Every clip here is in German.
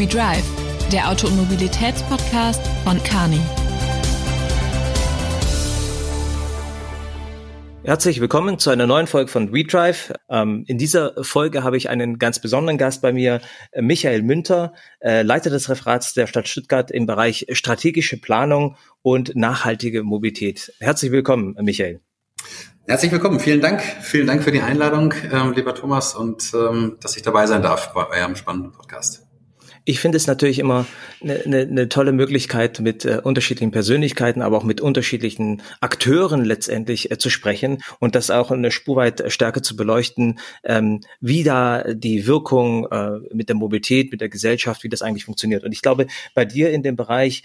We Drive, der Auto- und Mobilitätspodcast von Carney. Herzlich willkommen zu einer neuen Folge von WeDrive. Ähm, in dieser Folge habe ich einen ganz besonderen Gast bei mir, äh, Michael Münter, äh, Leiter des Referats der Stadt Stuttgart im Bereich strategische Planung und nachhaltige Mobilität. Herzlich willkommen, Michael. Herzlich willkommen, vielen Dank. Vielen Dank für die Einladung, ähm, lieber Thomas, und ähm, dass ich dabei sein darf bei eurem spannenden Podcast ich finde es natürlich immer eine, eine, eine tolle Möglichkeit, mit äh, unterschiedlichen Persönlichkeiten, aber auch mit unterschiedlichen Akteuren letztendlich äh, zu sprechen und das auch eine Spurweit stärker zu beleuchten, ähm, wie da die Wirkung äh, mit der Mobilität, mit der Gesellschaft, wie das eigentlich funktioniert. Und ich glaube, bei dir in dem Bereich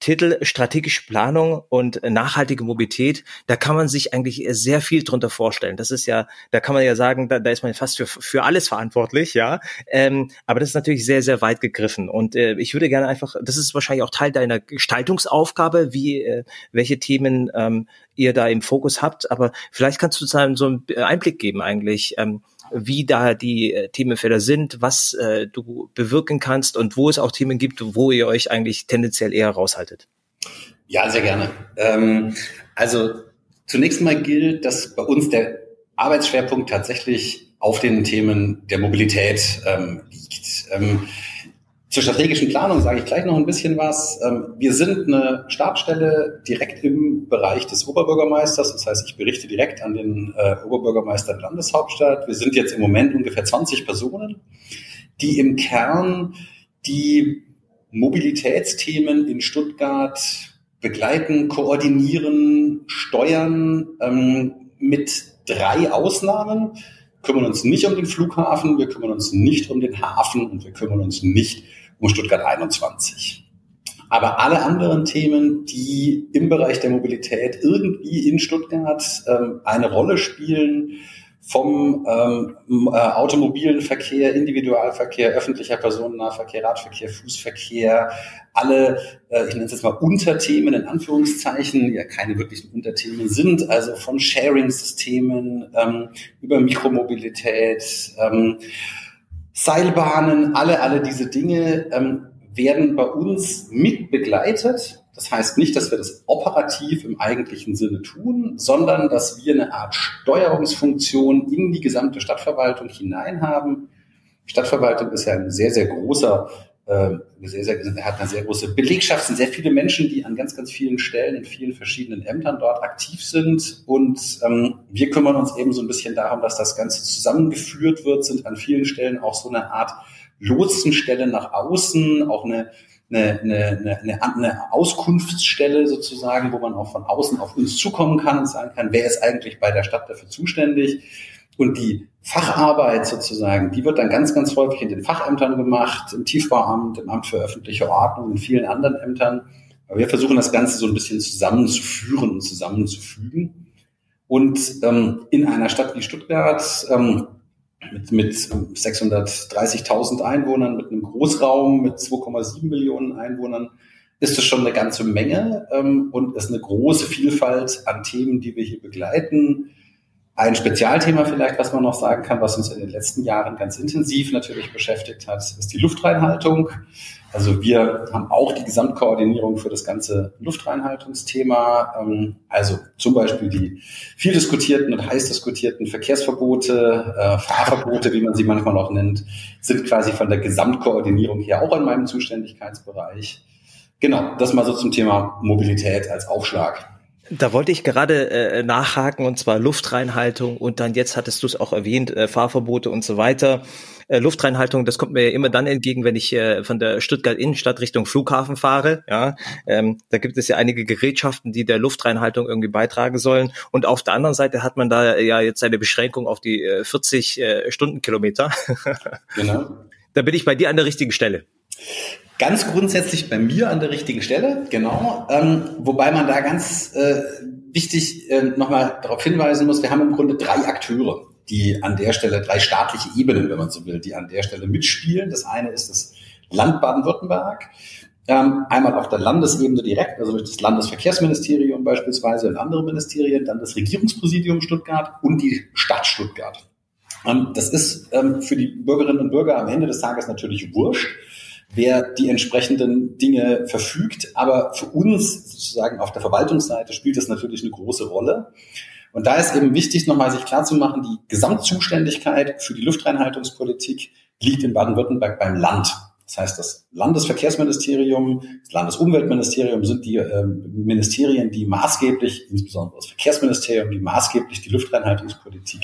Titel strategische Planung und nachhaltige Mobilität, da kann man sich eigentlich sehr viel drunter vorstellen. Das ist ja, da kann man ja sagen, da, da ist man fast für, für alles verantwortlich, ja. Ähm, aber das ist natürlich sehr, sehr weit gegriffen. Und äh, ich würde gerne einfach, das ist wahrscheinlich auch Teil deiner Gestaltungsaufgabe, wie äh, welche Themen ähm, ihr da im Fokus habt. Aber vielleicht kannst du so einen Einblick geben eigentlich. Ähm, wie da die äh, Themenfelder sind, was äh, du bewirken kannst und wo es auch Themen gibt, wo ihr euch eigentlich tendenziell eher raushaltet. Ja, sehr gerne. Ähm, also zunächst mal gilt, dass bei uns der Arbeitsschwerpunkt tatsächlich auf den Themen der Mobilität ähm, liegt. Ähm, zur strategischen Planung sage ich gleich noch ein bisschen was. Ähm, wir sind eine Stabstelle direkt im Bereich des Oberbürgermeisters. Das heißt, ich berichte direkt an den äh, Oberbürgermeister der Landeshauptstadt. Wir sind jetzt im Moment ungefähr 20 Personen, die im Kern die Mobilitätsthemen in Stuttgart begleiten, koordinieren, steuern, ähm, mit drei Ausnahmen kümmern uns nicht um den Flughafen, wir kümmern uns nicht um den Hafen und wir kümmern uns nicht um Stuttgart 21. Aber alle anderen Themen, die im Bereich der Mobilität irgendwie in Stuttgart ähm, eine Rolle spielen, vom ähm, äh, automobilen Verkehr, Individualverkehr, öffentlicher Personennahverkehr, Radverkehr, Fußverkehr, alle, äh, ich nenne es jetzt mal Unterthemen in Anführungszeichen, ja keine wirklichen Unterthemen sind, also von Sharing-Systemen ähm, über Mikromobilität, ähm, Seilbahnen, alle, alle diese Dinge ähm, werden bei uns mit begleitet. Das heißt nicht, dass wir das operativ im eigentlichen Sinne tun, sondern dass wir eine Art Steuerungsfunktion in die gesamte Stadtverwaltung hinein haben. Stadtverwaltung ist ja ein sehr, sehr großer äh, sehr, sehr, hat eine sehr große Belegschaft, sind sehr viele Menschen, die an ganz, ganz vielen Stellen in vielen verschiedenen Ämtern dort aktiv sind. Und ähm, wir kümmern uns eben so ein bisschen darum, dass das Ganze zusammengeführt wird, sind an vielen Stellen auch so eine Art Lotsenstelle nach außen, auch eine eine, eine, eine, eine Auskunftsstelle sozusagen, wo man auch von außen auf uns zukommen kann und sagen kann, wer ist eigentlich bei der Stadt dafür zuständig. Und die Facharbeit sozusagen, die wird dann ganz, ganz häufig in den Fachämtern gemacht, im Tiefbauamt, im Amt für öffentliche Ordnung, in vielen anderen Ämtern. Aber wir versuchen das Ganze so ein bisschen zusammenzuführen und zusammenzufügen. Und ähm, in einer Stadt wie Stuttgart ähm, mit, mit 630.000 Einwohnern, mit einem Großraum mit 2,7 Millionen Einwohnern, ist es schon eine ganze Menge ähm, und ist eine große Vielfalt an Themen, die wir hier begleiten. Ein Spezialthema vielleicht, was man noch sagen kann, was uns in den letzten Jahren ganz intensiv natürlich beschäftigt hat, ist die Luftreinhaltung. Also wir haben auch die Gesamtkoordinierung für das ganze Luftreinhaltungsthema. Ähm, also zum Beispiel die viel diskutierten und heiß diskutierten Verkehrsverbote, äh, Fahrverbote, wie man sie manchmal auch nennt, sind quasi von der Gesamtkoordinierung her auch in meinem Zuständigkeitsbereich. Genau, das mal so zum Thema Mobilität als Aufschlag. Da wollte ich gerade äh, nachhaken und zwar Luftreinhaltung und dann jetzt hattest du es auch erwähnt, äh, Fahrverbote und so weiter. Äh, Luftreinhaltung, das kommt mir ja immer dann entgegen, wenn ich äh, von der Stuttgart Innenstadt Richtung Flughafen fahre. Ja, ähm, da gibt es ja einige Gerätschaften, die der Luftreinhaltung irgendwie beitragen sollen. Und auf der anderen Seite hat man da ja jetzt eine Beschränkung auf die äh, 40 äh, Stundenkilometer. genau. Da bin ich bei dir an der richtigen Stelle. Ganz grundsätzlich bei mir an der richtigen Stelle, genau. Ähm, wobei man da ganz äh, wichtig äh, nochmal darauf hinweisen muss, wir haben im Grunde drei Akteure, die an der Stelle, drei staatliche Ebenen, wenn man so will, die an der Stelle mitspielen. Das eine ist das Land Baden-Württemberg, ähm, einmal auf der Landesebene direkt, also durch das Landesverkehrsministerium beispielsweise und andere Ministerien, dann das Regierungspräsidium Stuttgart und die Stadt Stuttgart. Ähm, das ist ähm, für die Bürgerinnen und Bürger am Ende des Tages natürlich wurscht wer die entsprechenden Dinge verfügt. Aber für uns sozusagen auf der Verwaltungsseite spielt das natürlich eine große Rolle. Und da ist eben wichtig, nochmal sich klarzumachen, die Gesamtzuständigkeit für die Luftreinhaltungspolitik liegt in Baden-Württemberg beim Land. Das heißt, das Landesverkehrsministerium, das Landesumweltministerium sind die äh, Ministerien, die maßgeblich, insbesondere das Verkehrsministerium, die maßgeblich die Luftreinhaltungspolitik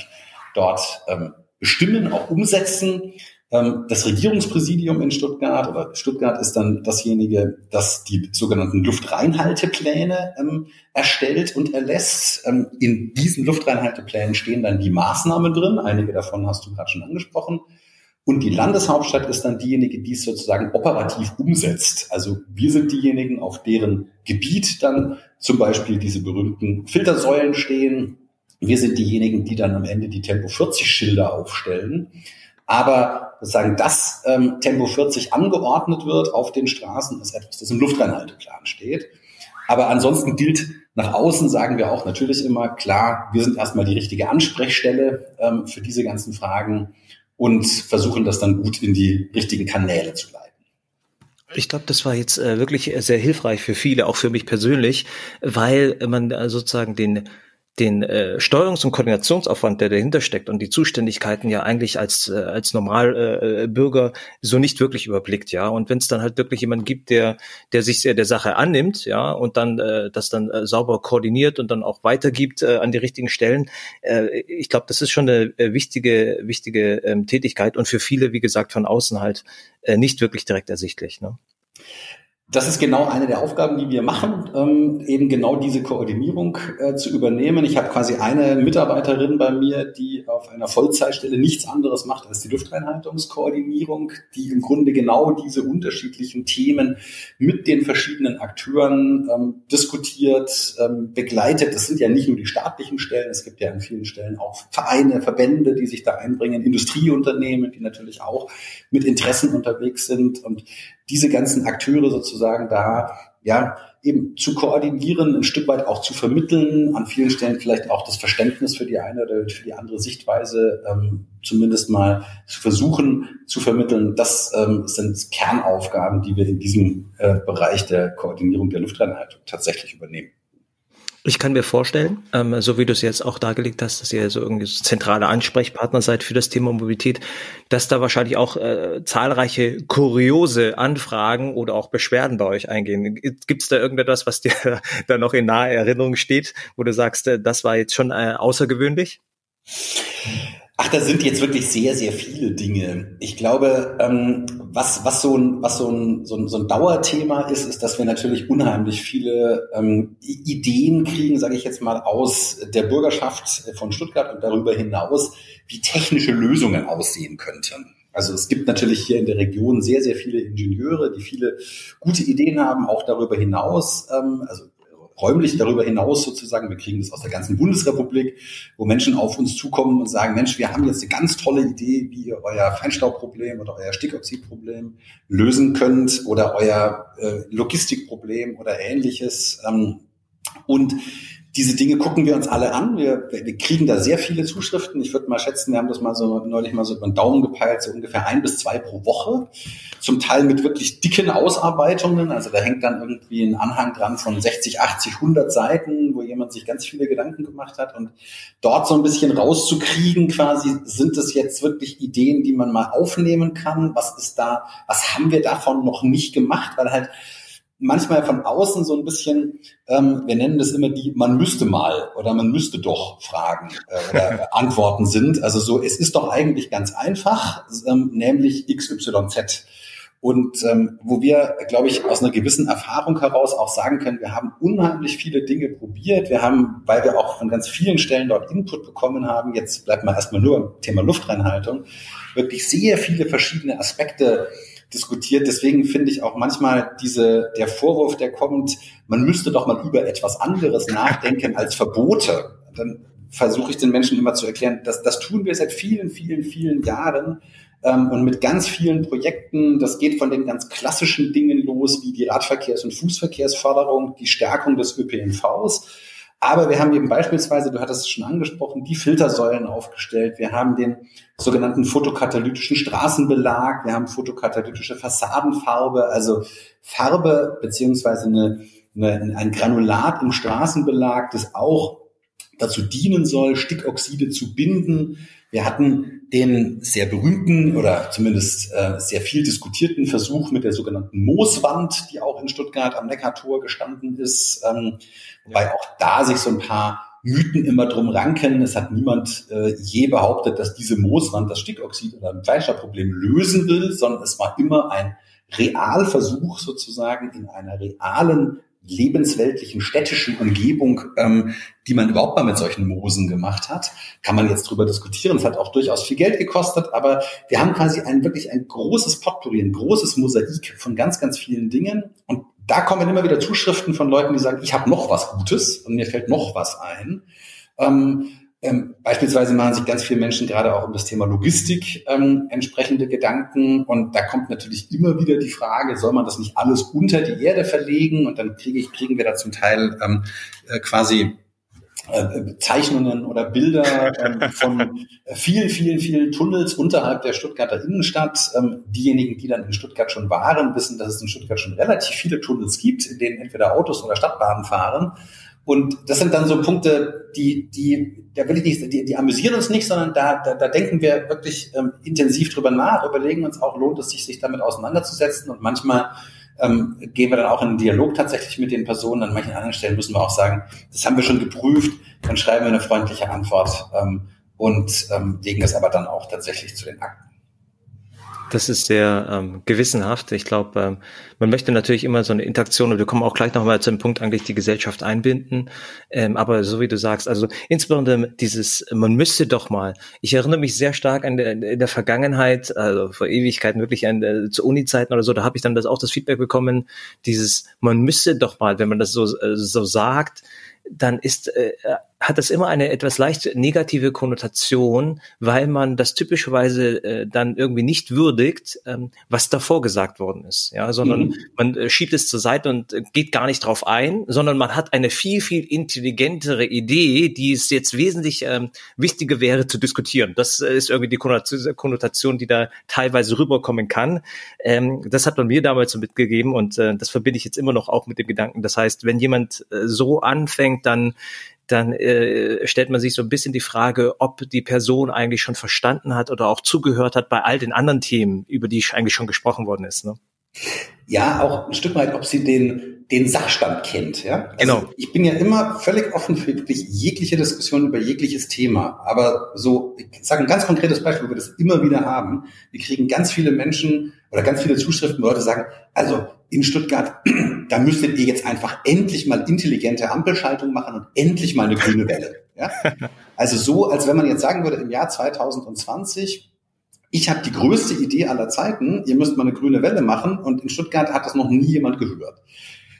dort ähm, bestimmen, auch umsetzen. Ähm, das Regierungspräsidium in Stuttgart oder Stuttgart ist dann dasjenige, das die sogenannten Luftreinhaltepläne ähm, erstellt und erlässt. Ähm, in diesen Luftreinhalteplänen stehen dann die Maßnahmen drin. Einige davon hast du gerade schon angesprochen. Und die Landeshauptstadt ist dann diejenige, die es sozusagen operativ umsetzt. Also wir sind diejenigen, auf deren Gebiet dann zum Beispiel diese berühmten Filtersäulen stehen. Wir sind diejenigen, die dann am Ende die Tempo 40 Schilder aufstellen. Aber sozusagen, dass ähm, Tempo 40 angeordnet wird auf den Straßen, ist etwas, das im Luftreinhalteplan steht. Aber ansonsten gilt nach außen, sagen wir auch natürlich immer, klar, wir sind erstmal die richtige Ansprechstelle ähm, für diese ganzen Fragen und versuchen das dann gut in die richtigen Kanäle zu leiten. Ich glaube, das war jetzt äh, wirklich sehr hilfreich für viele, auch für mich persönlich, weil man äh, sozusagen den den äh, Steuerungs- und Koordinationsaufwand, der dahinter steckt und die Zuständigkeiten ja eigentlich als äh, als Normalbürger äh, so nicht wirklich überblickt, ja. Und wenn es dann halt wirklich jemand gibt, der der sich sehr der Sache annimmt, ja, und dann äh, das dann äh, sauber koordiniert und dann auch weitergibt äh, an die richtigen Stellen, äh, ich glaube, das ist schon eine äh, wichtige wichtige ähm, Tätigkeit und für viele, wie gesagt, von außen halt äh, nicht wirklich direkt ersichtlich. Ne? Das ist genau eine der Aufgaben, die wir machen, ähm, eben genau diese Koordinierung äh, zu übernehmen. Ich habe quasi eine Mitarbeiterin bei mir, die auf einer Vollzeitstelle nichts anderes macht als die Luftreinhaltungskoordinierung, die im Grunde genau diese unterschiedlichen Themen mit den verschiedenen Akteuren ähm, diskutiert, ähm, begleitet. Das sind ja nicht nur die staatlichen Stellen, es gibt ja an vielen Stellen auch Vereine, Verbände, die sich da einbringen, Industrieunternehmen, die natürlich auch mit Interessen unterwegs sind und diese ganzen Akteure sozusagen da, ja, eben zu koordinieren, ein Stück weit auch zu vermitteln, an vielen Stellen vielleicht auch das Verständnis für die eine oder für die andere Sichtweise ähm, zumindest mal zu versuchen zu vermitteln. Das ähm, sind Kernaufgaben, die wir in diesem äh, Bereich der Koordinierung der Luftreinhaltung tatsächlich übernehmen. Ich kann mir vorstellen, ähm, so wie du es jetzt auch dargelegt hast, dass ihr so irgendwie so zentrale Ansprechpartner seid für das Thema Mobilität, dass da wahrscheinlich auch äh, zahlreiche kuriose Anfragen oder auch Beschwerden bei euch eingehen. Gibt es da irgendetwas, was dir da noch in naher Erinnerung steht, wo du sagst, äh, das war jetzt schon äh, außergewöhnlich? Ach, da sind jetzt wirklich sehr, sehr viele Dinge. Ich glaube, ähm, was, was, so, ein, was so, ein, so, ein, so ein Dauerthema ist, ist, dass wir natürlich unheimlich viele ähm, Ideen kriegen, sage ich jetzt mal, aus der Bürgerschaft von Stuttgart und darüber hinaus, wie technische Lösungen aussehen könnten. Also es gibt natürlich hier in der Region sehr, sehr viele Ingenieure, die viele gute Ideen haben, auch darüber hinaus. Ähm, also räumlich darüber hinaus sozusagen, wir kriegen das aus der ganzen Bundesrepublik, wo Menschen auf uns zukommen und sagen, Mensch, wir haben jetzt eine ganz tolle Idee, wie ihr euer Feinstaubproblem oder euer Stickoxidproblem lösen könnt oder euer äh, Logistikproblem oder ähnliches. Ähm, und diese Dinge gucken wir uns alle an. Wir, wir kriegen da sehr viele Zuschriften. Ich würde mal schätzen, wir haben das mal so neulich mal so über den Daumen gepeilt, so ungefähr ein bis zwei pro Woche. Zum Teil mit wirklich dicken Ausarbeitungen. Also da hängt dann irgendwie ein Anhang dran von 60, 80, 100 Seiten, wo jemand sich ganz viele Gedanken gemacht hat. Und dort so ein bisschen rauszukriegen, quasi, sind es jetzt wirklich Ideen, die man mal aufnehmen kann? Was ist da, was haben wir davon noch nicht gemacht? Weil halt manchmal von außen so ein bisschen, ähm, wir nennen das immer die man müsste mal oder man müsste doch Fragen äh, oder Antworten sind. Also so, es ist doch eigentlich ganz einfach, ähm, nämlich XYZ. Und ähm, wo wir, glaube ich, aus einer gewissen Erfahrung heraus auch sagen können, wir haben unheimlich viele Dinge probiert. Wir haben, weil wir auch von ganz vielen Stellen dort Input bekommen haben, jetzt bleibt man erstmal nur im Thema Luftreinhaltung, wirklich sehr viele verschiedene Aspekte diskutiert. Deswegen finde ich auch manchmal diese, der Vorwurf, der kommt, man müsste doch mal über etwas anderes nachdenken als Verbote. Dann versuche ich den Menschen immer zu erklären, dass das tun wir seit vielen, vielen, vielen Jahren ähm, und mit ganz vielen Projekten. Das geht von den ganz klassischen Dingen los, wie die Radverkehrs- und Fußverkehrsförderung, die Stärkung des ÖPNVs Aber wir haben eben beispielsweise, du hattest es schon angesprochen, die Filtersäulen aufgestellt. Wir haben den sogenannten fotokatalytischen Straßenbelag. Wir haben fotokatalytische Fassadenfarbe, also Farbe beziehungsweise eine, eine, ein Granulat im Straßenbelag, das auch dazu dienen soll, Stickoxide zu binden. Wir hatten den sehr berühmten oder zumindest äh, sehr viel diskutierten Versuch mit der sogenannten Mooswand, die auch in Stuttgart am Neckartor gestanden ist, ähm, weil auch da sich so ein paar Mythen immer drum ranken. Es hat niemand äh, je behauptet, dass diese Mooswand das Stickoxid oder ein Fleischerproblem lösen will, sondern es war immer ein Realversuch sozusagen in einer realen lebensweltlichen städtischen Umgebung, ähm, die man überhaupt mal mit solchen Moosen gemacht hat. Kann man jetzt drüber diskutieren. Es hat auch durchaus viel Geld gekostet, aber wir haben quasi ein wirklich ein großes Potpourri, ein großes Mosaik von ganz, ganz vielen Dingen. Und da kommen immer wieder Zuschriften von Leuten, die sagen, ich habe noch was Gutes und mir fällt noch was ein. Ähm, ähm, beispielsweise machen sich ganz viele Menschen gerade auch um das Thema Logistik ähm, entsprechende Gedanken. Und da kommt natürlich immer wieder die Frage, soll man das nicht alles unter die Erde verlegen? Und dann kriege ich, kriegen wir da zum Teil ähm, äh, quasi äh, Zeichnungen oder Bilder ähm, von vielen, vielen, vielen Tunnels unterhalb der Stuttgarter Innenstadt. Ähm, diejenigen, die dann in Stuttgart schon waren, wissen, dass es in Stuttgart schon relativ viele Tunnels gibt, in denen entweder Autos oder Stadtbahnen fahren. Und das sind dann so Punkte, die, die, da will ich nicht, die, die amüsieren uns nicht, sondern da, da, da denken wir wirklich ähm, intensiv drüber nach, überlegen uns auch, lohnt es sich, sich damit auseinanderzusetzen. Und manchmal ähm, gehen wir dann auch in einen Dialog tatsächlich mit den Personen. An manchen anderen Stellen müssen wir auch sagen, das haben wir schon geprüft, dann schreiben wir eine freundliche Antwort ähm, und ähm, legen es aber dann auch tatsächlich zu den Akten. Das ist sehr ähm, gewissenhaft. Ich glaube, ähm, man möchte natürlich immer so eine Interaktion, und wir kommen auch gleich nochmal zu dem Punkt, eigentlich die Gesellschaft einbinden. Ähm, aber so wie du sagst, also insbesondere dieses, man müsste doch mal, ich erinnere mich sehr stark an der, in der Vergangenheit, also vor Ewigkeiten wirklich an, äh, zu Uni-Zeiten oder so, da habe ich dann das auch das Feedback bekommen, dieses, man müsste doch mal, wenn man das so, äh, so sagt, dann ist äh, hat das immer eine etwas leicht negative Konnotation, weil man das typischerweise äh, dann irgendwie nicht würdigt, ähm, was davor gesagt worden ist, ja, sondern mhm. man äh, schiebt es zur Seite und äh, geht gar nicht drauf ein, sondern man hat eine viel viel intelligentere Idee, die es jetzt wesentlich ähm, wichtiger wäre zu diskutieren. Das äh, ist irgendwie die Konnotation, die da teilweise rüberkommen kann. Ähm, das hat man mir damals so mitgegeben und äh, das verbinde ich jetzt immer noch auch mit dem Gedanken. Das heißt, wenn jemand äh, so anfängt, dann dann äh, stellt man sich so ein bisschen die Frage, ob die Person eigentlich schon verstanden hat oder auch zugehört hat bei all den anderen Themen, über die eigentlich schon gesprochen worden ist. Ne? Ja, auch ein Stück weit, ob sie den, den Sachstand kennt. Ja? Also genau. Ich bin ja immer völlig offen für wirklich jegliche Diskussion über jegliches Thema. Aber so, ich sage ein ganz konkretes Beispiel, wo wir das immer wieder haben. Wir kriegen ganz viele Menschen oder ganz viele Zuschriften, wo Leute sagen, also in Stuttgart, da müsstet ihr jetzt einfach endlich mal intelligente Ampelschaltung machen und endlich mal eine grüne Welle. Ja? Also so, als wenn man jetzt sagen würde, im Jahr 2020, ich habe die größte Idee aller Zeiten, ihr müsst mal eine grüne Welle machen und in Stuttgart hat das noch nie jemand gehört.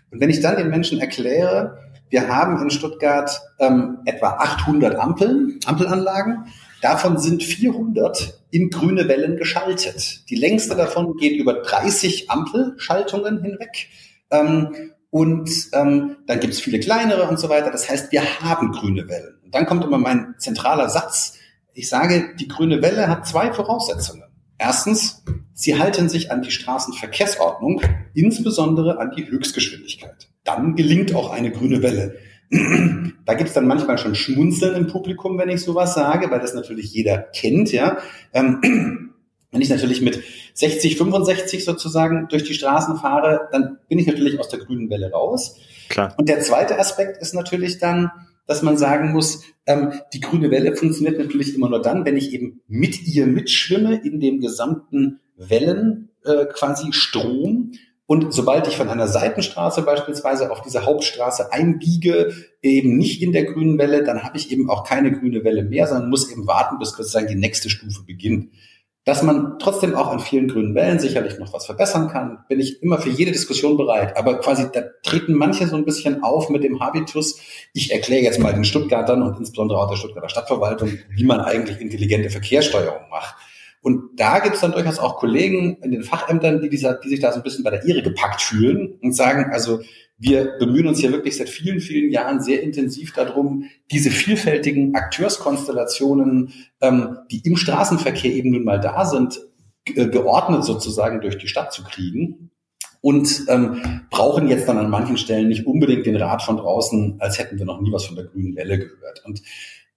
Und wenn ich dann den Menschen erkläre, wir haben in Stuttgart ähm, etwa 800 Ampeln, Ampelanlagen, davon sind 400 in grüne Wellen geschaltet. Die längste davon geht über 30 Ampelschaltungen hinweg. Ähm, und ähm, dann gibt es viele kleinere und so weiter. Das heißt, wir haben grüne Wellen. Und dann kommt immer mein zentraler Satz. Ich sage, die grüne Welle hat zwei Voraussetzungen. Erstens, sie halten sich an die Straßenverkehrsordnung, insbesondere an die Höchstgeschwindigkeit. Dann gelingt auch eine grüne Welle. Da gibt's dann manchmal schon Schmunzeln im Publikum, wenn ich sowas sage, weil das natürlich jeder kennt, ja. Ähm, wenn ich natürlich mit 60, 65 sozusagen durch die Straßen fahre, dann bin ich natürlich aus der grünen Welle raus. Klar. Und der zweite Aspekt ist natürlich dann, dass man sagen muss, ähm, die grüne Welle funktioniert natürlich immer nur dann, wenn ich eben mit ihr mitschwimme in dem gesamten Wellen äh, quasi Strom und sobald ich von einer Seitenstraße beispielsweise auf diese Hauptstraße einbiege, eben nicht in der grünen Welle, dann habe ich eben auch keine grüne Welle mehr, sondern muss eben warten, bis sozusagen die nächste Stufe beginnt. Dass man trotzdem auch an vielen grünen Wellen sicherlich noch was verbessern kann, bin ich immer für jede Diskussion bereit. Aber quasi, da treten manche so ein bisschen auf mit dem Habitus. Ich erkläre jetzt mal den Stuttgartern und insbesondere auch der Stuttgarter Stadtverwaltung, wie man eigentlich intelligente Verkehrssteuerung macht. Und da gibt es dann durchaus auch Kollegen in den Fachämtern, die, dieser, die sich da so ein bisschen bei der Ehre gepackt fühlen und sagen, also wir bemühen uns ja wirklich seit vielen, vielen Jahren sehr intensiv darum, diese vielfältigen Akteurskonstellationen, ähm, die im Straßenverkehr eben nun mal da sind, geordnet sozusagen durch die Stadt zu kriegen und ähm, brauchen jetzt dann an manchen Stellen nicht unbedingt den Rat von draußen, als hätten wir noch nie was von der grünen Welle gehört. Und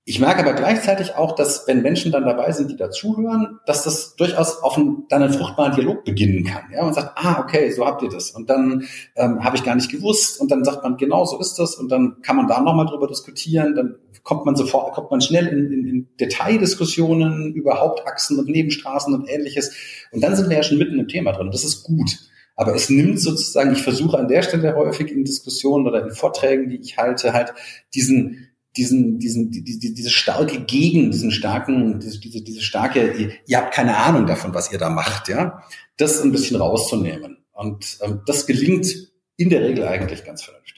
ich merke aber gleichzeitig auch, dass wenn Menschen dann dabei sind, die dazuhören, dass das durchaus auf einen, dann einen fruchtbaren Dialog beginnen kann. Ja, man sagt, ah, okay, so habt ihr das. Und dann ähm, habe ich gar nicht gewusst. Und dann sagt man, genau so ist das. Und dann kann man da nochmal drüber diskutieren. Dann kommt man sofort, kommt man schnell in, in, in Detaildiskussionen über Hauptachsen und Nebenstraßen und ähnliches. Und dann sind wir ja schon mitten im Thema drin. Das ist gut. Aber es nimmt sozusagen, ich versuche an der Stelle häufig in Diskussionen oder in Vorträgen, die ich halte, halt diesen diesen, diesen, die, die, diese starke Gegen, diesen starken, diese, diese, diese starke, ihr, ihr habt keine Ahnung davon, was ihr da macht, ja, das ein bisschen rauszunehmen. Und ähm, das gelingt in der Regel eigentlich ganz vernünftig.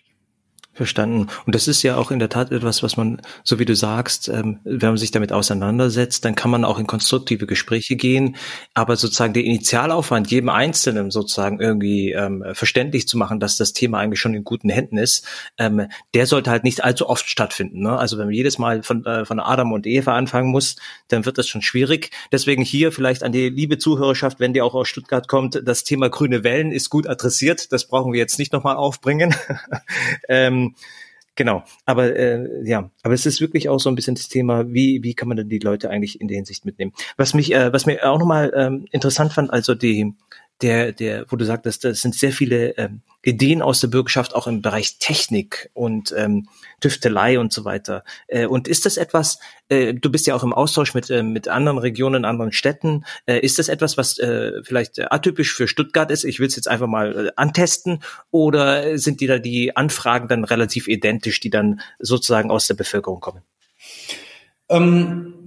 Verstanden. Und das ist ja auch in der Tat etwas, was man, so wie du sagst, ähm, wenn man sich damit auseinandersetzt, dann kann man auch in konstruktive Gespräche gehen. Aber sozusagen der Initialaufwand, jedem Einzelnen sozusagen irgendwie ähm, verständlich zu machen, dass das Thema eigentlich schon in guten Händen ist, ähm, der sollte halt nicht allzu oft stattfinden. Ne? Also wenn man jedes Mal von, äh, von Adam und Eva anfangen muss, dann wird das schon schwierig. Deswegen hier vielleicht an die liebe Zuhörerschaft, wenn die auch aus Stuttgart kommt, das Thema grüne Wellen ist gut adressiert. Das brauchen wir jetzt nicht nochmal aufbringen. ähm, genau, aber äh, ja, aber es ist wirklich auch so ein bisschen das Thema, wie wie kann man denn die Leute eigentlich in der Hinsicht mitnehmen? Was mich, äh, was mir auch nochmal ähm, interessant fand, also die der, der, wo du sagtest, das sind sehr viele ähm, Ideen aus der Bürgerschaft auch im Bereich Technik und ähm, Tüftelei und so weiter. Äh, und ist das etwas, äh, du bist ja auch im Austausch mit, äh, mit anderen Regionen, anderen Städten, äh, ist das etwas, was äh, vielleicht atypisch für Stuttgart ist? Ich will es jetzt einfach mal äh, antesten oder sind die da die Anfragen dann relativ identisch, die dann sozusagen aus der Bevölkerung kommen? Ähm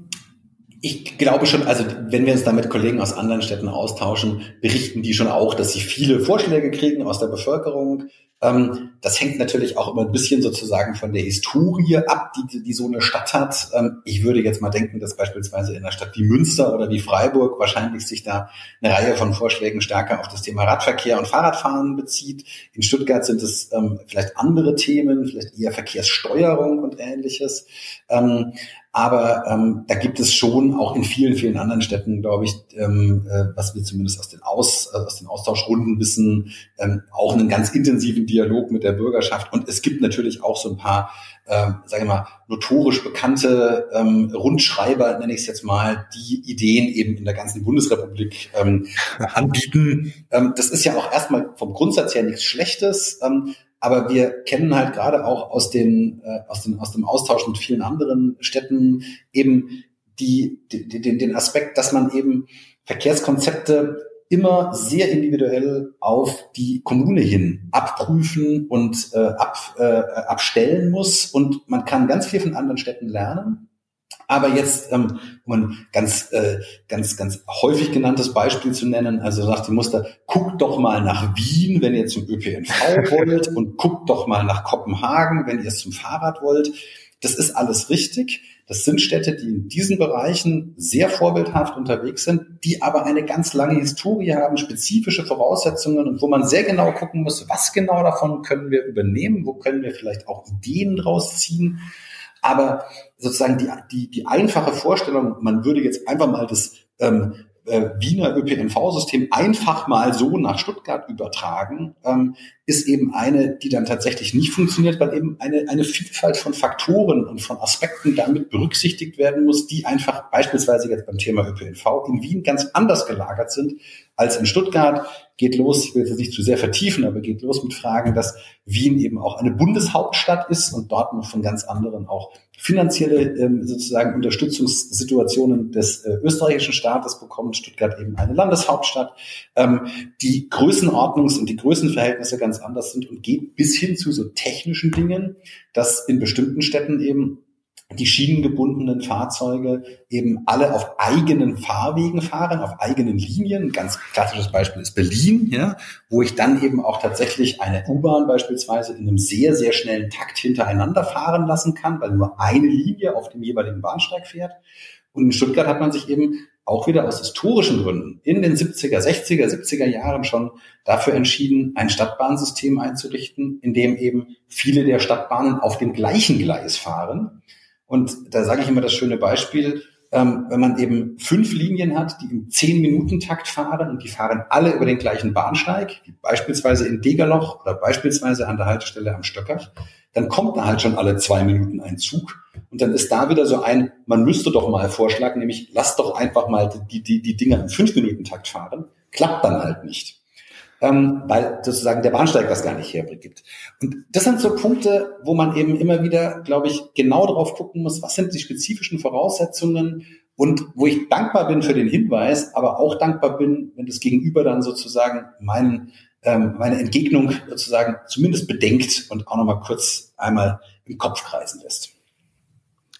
ich glaube schon, also wenn wir uns da mit Kollegen aus anderen Städten austauschen, berichten die schon auch, dass sie viele Vorschläge kriegen aus der Bevölkerung. Ähm, das hängt natürlich auch immer ein bisschen sozusagen von der Historie ab, die, die so eine Stadt hat. Ähm, ich würde jetzt mal denken, dass beispielsweise in einer Stadt wie Münster oder wie Freiburg wahrscheinlich sich da eine Reihe von Vorschlägen stärker auf das Thema Radverkehr und Fahrradfahren bezieht. In Stuttgart sind es ähm, vielleicht andere Themen, vielleicht eher Verkehrssteuerung und ähnliches. Aber ähm, da gibt es schon auch in vielen, vielen anderen Städten, glaube ich, ähm, äh, was wir zumindest aus den, aus, äh, aus den Austauschrunden wissen, ähm, auch einen ganz intensiven Dialog mit der Bürgerschaft. Und es gibt natürlich auch so ein paar, ähm, sage ich mal, notorisch bekannte ähm, Rundschreiber, nenne ich es jetzt mal, die Ideen eben in der ganzen Bundesrepublik ähm, anbieten. Ähm, das ist ja auch erstmal vom Grundsatz her nichts Schlechtes. Ähm, aber wir kennen halt gerade auch aus, den, äh, aus, den, aus dem Austausch mit vielen anderen Städten eben die, die, den, den Aspekt, dass man eben Verkehrskonzepte immer sehr individuell auf die Kommune hin abprüfen und äh, ab, äh, abstellen muss. Und man kann ganz viel von anderen Städten lernen. Aber jetzt, ähm, um ein ganz, äh, ganz, ganz häufig genanntes Beispiel zu nennen, also sagt die Muster, guckt doch mal nach Wien, wenn ihr zum ÖPNV wollt und guckt doch mal nach Kopenhagen, wenn ihr es zum Fahrrad wollt. Das ist alles richtig. Das sind Städte, die in diesen Bereichen sehr vorbildhaft unterwegs sind, die aber eine ganz lange Historie haben, spezifische Voraussetzungen und wo man sehr genau gucken muss, was genau davon können wir übernehmen, wo können wir vielleicht auch Ideen draus ziehen. Aber sozusagen die, die, die einfache Vorstellung, man würde jetzt einfach mal das ähm, äh, Wiener ÖPNV-System einfach mal so nach Stuttgart übertragen, ähm, ist eben eine, die dann tatsächlich nicht funktioniert, weil eben eine, eine Vielfalt von Faktoren und von Aspekten damit berücksichtigt werden muss, die einfach beispielsweise jetzt beim Thema ÖPNV in Wien ganz anders gelagert sind als in Stuttgart. Geht los, ich will es nicht zu sehr vertiefen, aber geht los mit Fragen, dass Wien eben auch eine Bundeshauptstadt ist und dort noch von ganz anderen auch finanzielle ähm, sozusagen Unterstützungssituationen des äh, österreichischen Staates bekommen. Stuttgart eben eine Landeshauptstadt. Ähm, die Größenordnungs- und die Größenverhältnisse ganz anders sind und geht bis hin zu so technischen Dingen, dass in bestimmten Städten eben die schienengebundenen Fahrzeuge eben alle auf eigenen Fahrwegen fahren, auf eigenen Linien. Ein ganz klassisches Beispiel ist Berlin, ja, wo ich dann eben auch tatsächlich eine U-Bahn beispielsweise in einem sehr, sehr schnellen Takt hintereinander fahren lassen kann, weil nur eine Linie auf dem jeweiligen Bahnsteig fährt. Und in Stuttgart hat man sich eben auch wieder aus historischen Gründen in den 70er, 60er, 70er Jahren schon dafür entschieden, ein Stadtbahnsystem einzurichten, in dem eben viele der Stadtbahnen auf dem gleichen Gleis fahren. Und da sage ich immer das schöne Beispiel, ähm, wenn man eben fünf Linien hat, die im Zehn-Minuten-Takt fahren und die fahren alle über den gleichen Bahnsteig, beispielsweise in Degerloch oder beispielsweise an der Haltestelle am Stöcker, dann kommt da halt schon alle zwei Minuten ein Zug. Und dann ist da wieder so ein, man müsste doch mal vorschlagen, nämlich lasst doch einfach mal die, die, die Dinger im Fünf-Minuten-Takt fahren. Klappt dann halt nicht ähm, weil sozusagen der Bahnsteig das gar nicht hergibt. Und das sind so Punkte, wo man eben immer wieder, glaube ich, genau darauf gucken muss, was sind die spezifischen Voraussetzungen und wo ich dankbar bin für den Hinweis, aber auch dankbar bin, wenn das Gegenüber dann sozusagen meinen, ähm, meine Entgegnung sozusagen zumindest bedenkt und auch nochmal kurz einmal im Kopf kreisen lässt.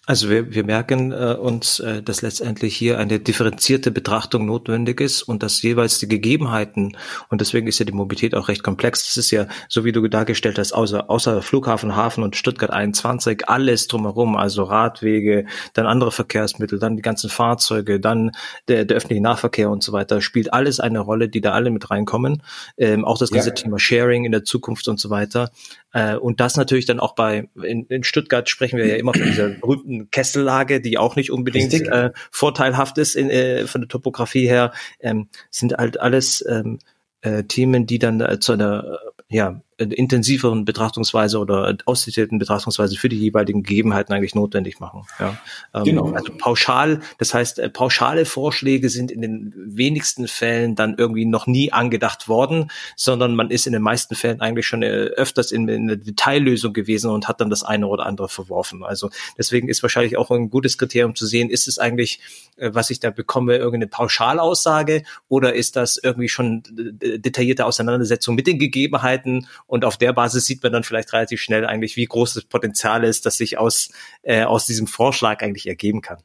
Also wir, wir merken äh, uns, äh, dass letztendlich hier eine differenzierte Betrachtung notwendig ist und dass jeweils die Gegebenheiten, und deswegen ist ja die Mobilität auch recht komplex, das ist ja, so wie du dargestellt hast, außer, außer Flughafen, Hafen und Stuttgart 21, alles drumherum, also Radwege, dann andere Verkehrsmittel, dann die ganzen Fahrzeuge, dann der, der öffentliche Nahverkehr und so weiter, spielt alles eine Rolle, die da alle mit reinkommen. Ähm, auch das ganze ja. Thema Sharing in der Zukunft und so weiter. Äh, und das natürlich dann auch bei, in, in Stuttgart sprechen wir ja immer von dieser berühmten Kessellage, die auch nicht unbedingt äh, vorteilhaft ist in, äh, von der Topografie her, ähm, sind halt alles ähm, äh, Themen, die dann äh, zu einer äh, ja, intensiveren Betrachtungsweise oder ausdifferenzierten Betrachtungsweise für die jeweiligen Gegebenheiten eigentlich notwendig machen. Ja. Ähm, genau. Also pauschal, das heißt, äh, pauschale Vorschläge sind in den wenigsten Fällen dann irgendwie noch nie angedacht worden, sondern man ist in den meisten Fällen eigentlich schon äh, öfters in, in einer Detaillösung gewesen und hat dann das eine oder andere verworfen. Also deswegen ist wahrscheinlich auch ein gutes Kriterium zu sehen, ist es eigentlich, äh, was ich da bekomme, irgendeine Pauschalaussage oder ist das irgendwie schon detaillierte Auseinandersetzung mit den Gegebenheiten und auf der Basis sieht man dann vielleicht relativ schnell eigentlich, wie groß das Potenzial ist, das sich aus, äh, aus diesem Vorschlag eigentlich ergeben kann.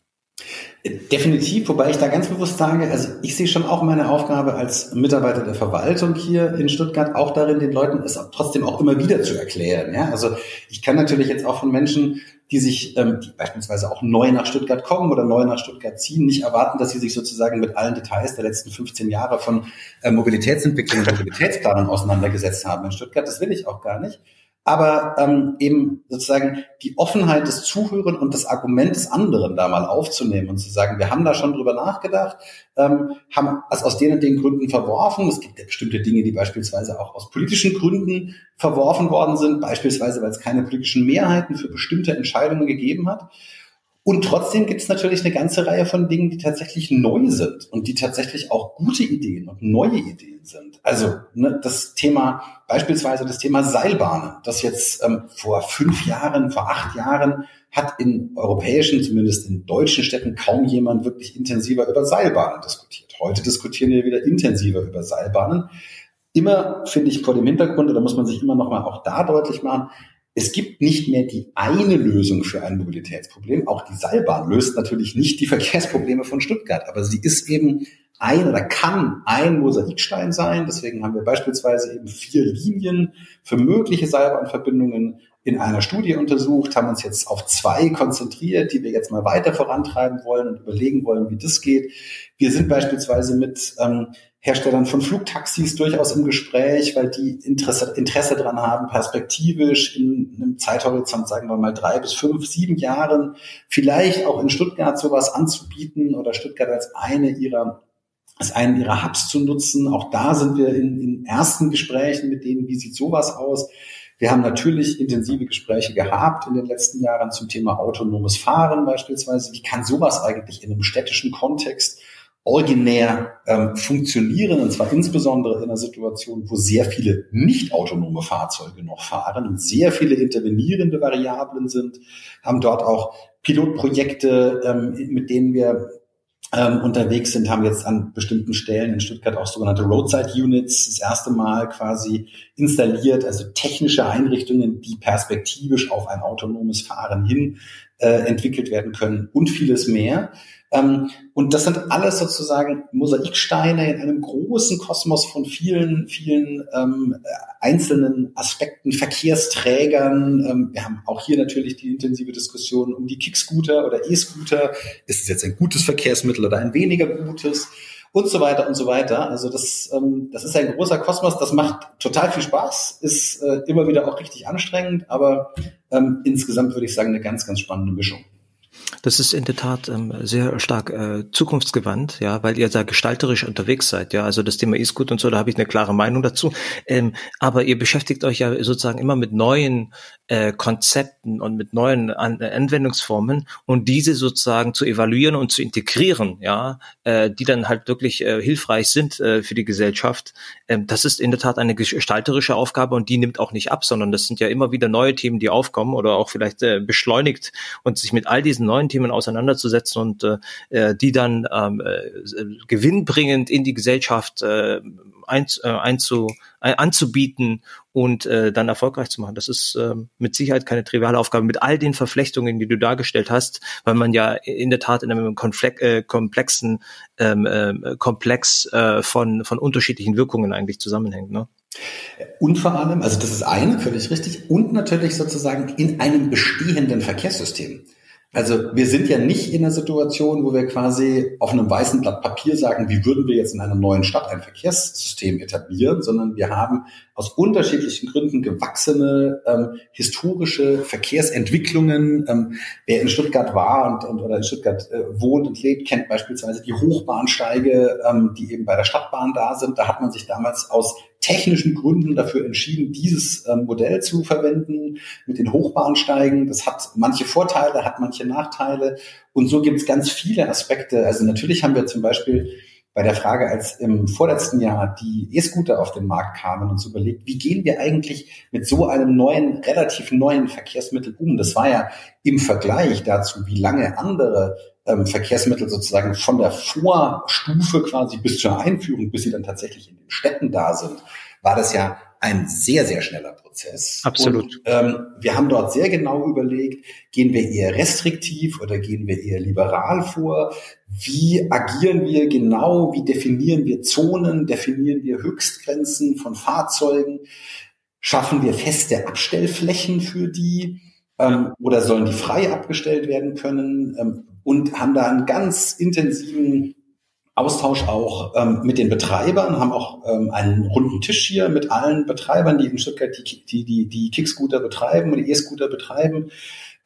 Definitiv, wobei ich da ganz bewusst sage, also ich sehe schon auch meine Aufgabe als Mitarbeiter der Verwaltung hier in Stuttgart auch darin, den Leuten es trotzdem auch immer wieder zu erklären. Ja? Also ich kann natürlich jetzt auch von Menschen, die sich, ähm, die beispielsweise auch neu nach Stuttgart kommen oder neu nach Stuttgart ziehen, nicht erwarten, dass sie sich sozusagen mit allen Details der letzten 15 Jahre von äh, Mobilitätsentwicklung und Mobilitätsplanung auseinandergesetzt haben in Stuttgart. Das will ich auch gar nicht aber ähm, eben sozusagen die Offenheit des Zuhören und das Argument des anderen da mal aufzunehmen und zu sagen, wir haben da schon drüber nachgedacht, ähm, haben es aus den und den Gründen verworfen. Es gibt ja bestimmte Dinge, die beispielsweise auch aus politischen Gründen verworfen worden sind, beispielsweise weil es keine politischen Mehrheiten für bestimmte Entscheidungen gegeben hat. Und trotzdem gibt es natürlich eine ganze Reihe von Dingen, die tatsächlich neu sind und die tatsächlich auch gute Ideen und neue Ideen sind. Also ne, das Thema, beispielsweise das Thema Seilbahnen, das jetzt ähm, vor fünf Jahren, vor acht Jahren hat in europäischen, zumindest in deutschen Städten kaum jemand wirklich intensiver über Seilbahnen diskutiert. Heute diskutieren wir wieder intensiver über Seilbahnen. Immer finde ich vor dem Hintergrund, da muss man sich immer noch mal auch da deutlich machen, es gibt nicht mehr die eine Lösung für ein Mobilitätsproblem. Auch die Seilbahn löst natürlich nicht die Verkehrsprobleme von Stuttgart, aber sie ist eben ein oder kann ein Mosaikstein sein. Deswegen haben wir beispielsweise eben vier Linien für mögliche Seilbahnverbindungen in einer Studie untersucht, haben uns jetzt auf zwei konzentriert, die wir jetzt mal weiter vorantreiben wollen und überlegen wollen, wie das geht. Wir sind beispielsweise mit ähm, Herstellern von Flugtaxis durchaus im Gespräch, weil die Interesse, Interesse daran haben, perspektivisch in einem Zeithorizont, sagen wir mal drei bis fünf, sieben Jahren, vielleicht auch in Stuttgart sowas anzubieten oder Stuttgart als eine ihrer als einen ihrer Hubs zu nutzen. Auch da sind wir in, in ersten Gesprächen mit denen, wie sieht sowas aus. Wir haben natürlich intensive Gespräche gehabt in den letzten Jahren zum Thema autonomes Fahren beispielsweise. Wie kann sowas eigentlich in einem städtischen Kontext originär ähm, funktionieren, und zwar insbesondere in einer Situation, wo sehr viele nicht autonome Fahrzeuge noch fahren und sehr viele intervenierende Variablen sind, haben dort auch Pilotprojekte, ähm, mit denen wir ähm, unterwegs sind, haben jetzt an bestimmten Stellen in Stuttgart auch sogenannte Roadside Units das erste Mal quasi installiert, also technische Einrichtungen, die perspektivisch auf ein autonomes Fahren hin äh, entwickelt werden können und vieles mehr. Ähm, und das sind alles sozusagen Mosaiksteine in einem großen Kosmos von vielen, vielen ähm, einzelnen Aspekten, Verkehrsträgern. Ähm, wir haben auch hier natürlich die intensive Diskussion um die Kickscooter oder E-Scooter. Ist es jetzt ein gutes Verkehrsmittel oder ein weniger gutes? Und so weiter und so weiter. Also das, ähm, das ist ein großer Kosmos, das macht total viel Spaß, ist äh, immer wieder auch richtig anstrengend, aber ähm, insgesamt würde ich sagen, eine ganz, ganz spannende Mischung. Das ist in der Tat ähm, sehr stark äh, zukunftsgewandt, ja, weil ihr da gestalterisch unterwegs seid, ja. Also das Thema E-Scoot und so, da habe ich eine klare Meinung dazu. Ähm, aber ihr beschäftigt euch ja sozusagen immer mit neuen äh, Konzepten und mit neuen An äh, Anwendungsformen und diese sozusagen zu evaluieren und zu integrieren, ja, äh, die dann halt wirklich äh, hilfreich sind äh, für die Gesellschaft. Ähm, das ist in der Tat eine gestalterische Aufgabe und die nimmt auch nicht ab, sondern das sind ja immer wieder neue Themen, die aufkommen oder auch vielleicht äh, beschleunigt und sich mit all diesen neuen Themen auseinanderzusetzen und äh, äh die dann ähm, äh, gewinnbringend in die Gesellschaft äh, ein, äh, einzu, äh, anzubieten und äh, dann erfolgreich zu machen. Das ist äh, mit Sicherheit keine triviale Aufgabe mit all den Verflechtungen, die du dargestellt hast, weil man ja in der Tat in einem Konfle äh, komplexen ähm, äh, Komplex äh, von, von unterschiedlichen Wirkungen eigentlich zusammenhängt. Ne? Und vor allem, also das ist eine, völlig richtig, und natürlich sozusagen in einem bestehenden Verkehrssystem. Also wir sind ja nicht in einer Situation, wo wir quasi auf einem weißen Blatt Papier sagen, wie würden wir jetzt in einer neuen Stadt ein Verkehrssystem etablieren, sondern wir haben aus unterschiedlichen Gründen gewachsene ähm, historische Verkehrsentwicklungen. Ähm, wer in Stuttgart war und, und oder in Stuttgart äh, wohnt und lebt, kennt beispielsweise die Hochbahnsteige, ähm, die eben bei der Stadtbahn da sind. Da hat man sich damals aus technischen Gründen dafür entschieden, dieses ähm, Modell zu verwenden mit den Hochbahnsteigen. Das hat manche Vorteile, hat manche Nachteile. Und so gibt es ganz viele Aspekte. Also natürlich haben wir zum Beispiel bei der Frage, als im vorletzten Jahr die E-Scooter auf den Markt kamen, uns überlegt, wie gehen wir eigentlich mit so einem neuen, relativ neuen Verkehrsmittel um? Das war ja im Vergleich dazu, wie lange andere ähm, Verkehrsmittel sozusagen von der Vorstufe quasi bis zur Einführung, bis sie dann tatsächlich in den Städten da sind, war das ja ein sehr, sehr schneller Prozess. Absolut. Und, ähm, wir haben dort sehr genau überlegt, gehen wir eher restriktiv oder gehen wir eher liberal vor? Wie agieren wir genau? Wie definieren wir Zonen? Definieren wir Höchstgrenzen von Fahrzeugen? Schaffen wir feste Abstellflächen für die? Ähm, oder sollen die frei abgestellt werden können? Ähm, und haben da einen ganz intensiven Austausch auch ähm, mit den Betreibern, haben auch ähm, einen runden Tisch hier mit allen Betreibern, die in Stuttgart die, die, die, die Kickscooter betreiben und E-Scooter betreiben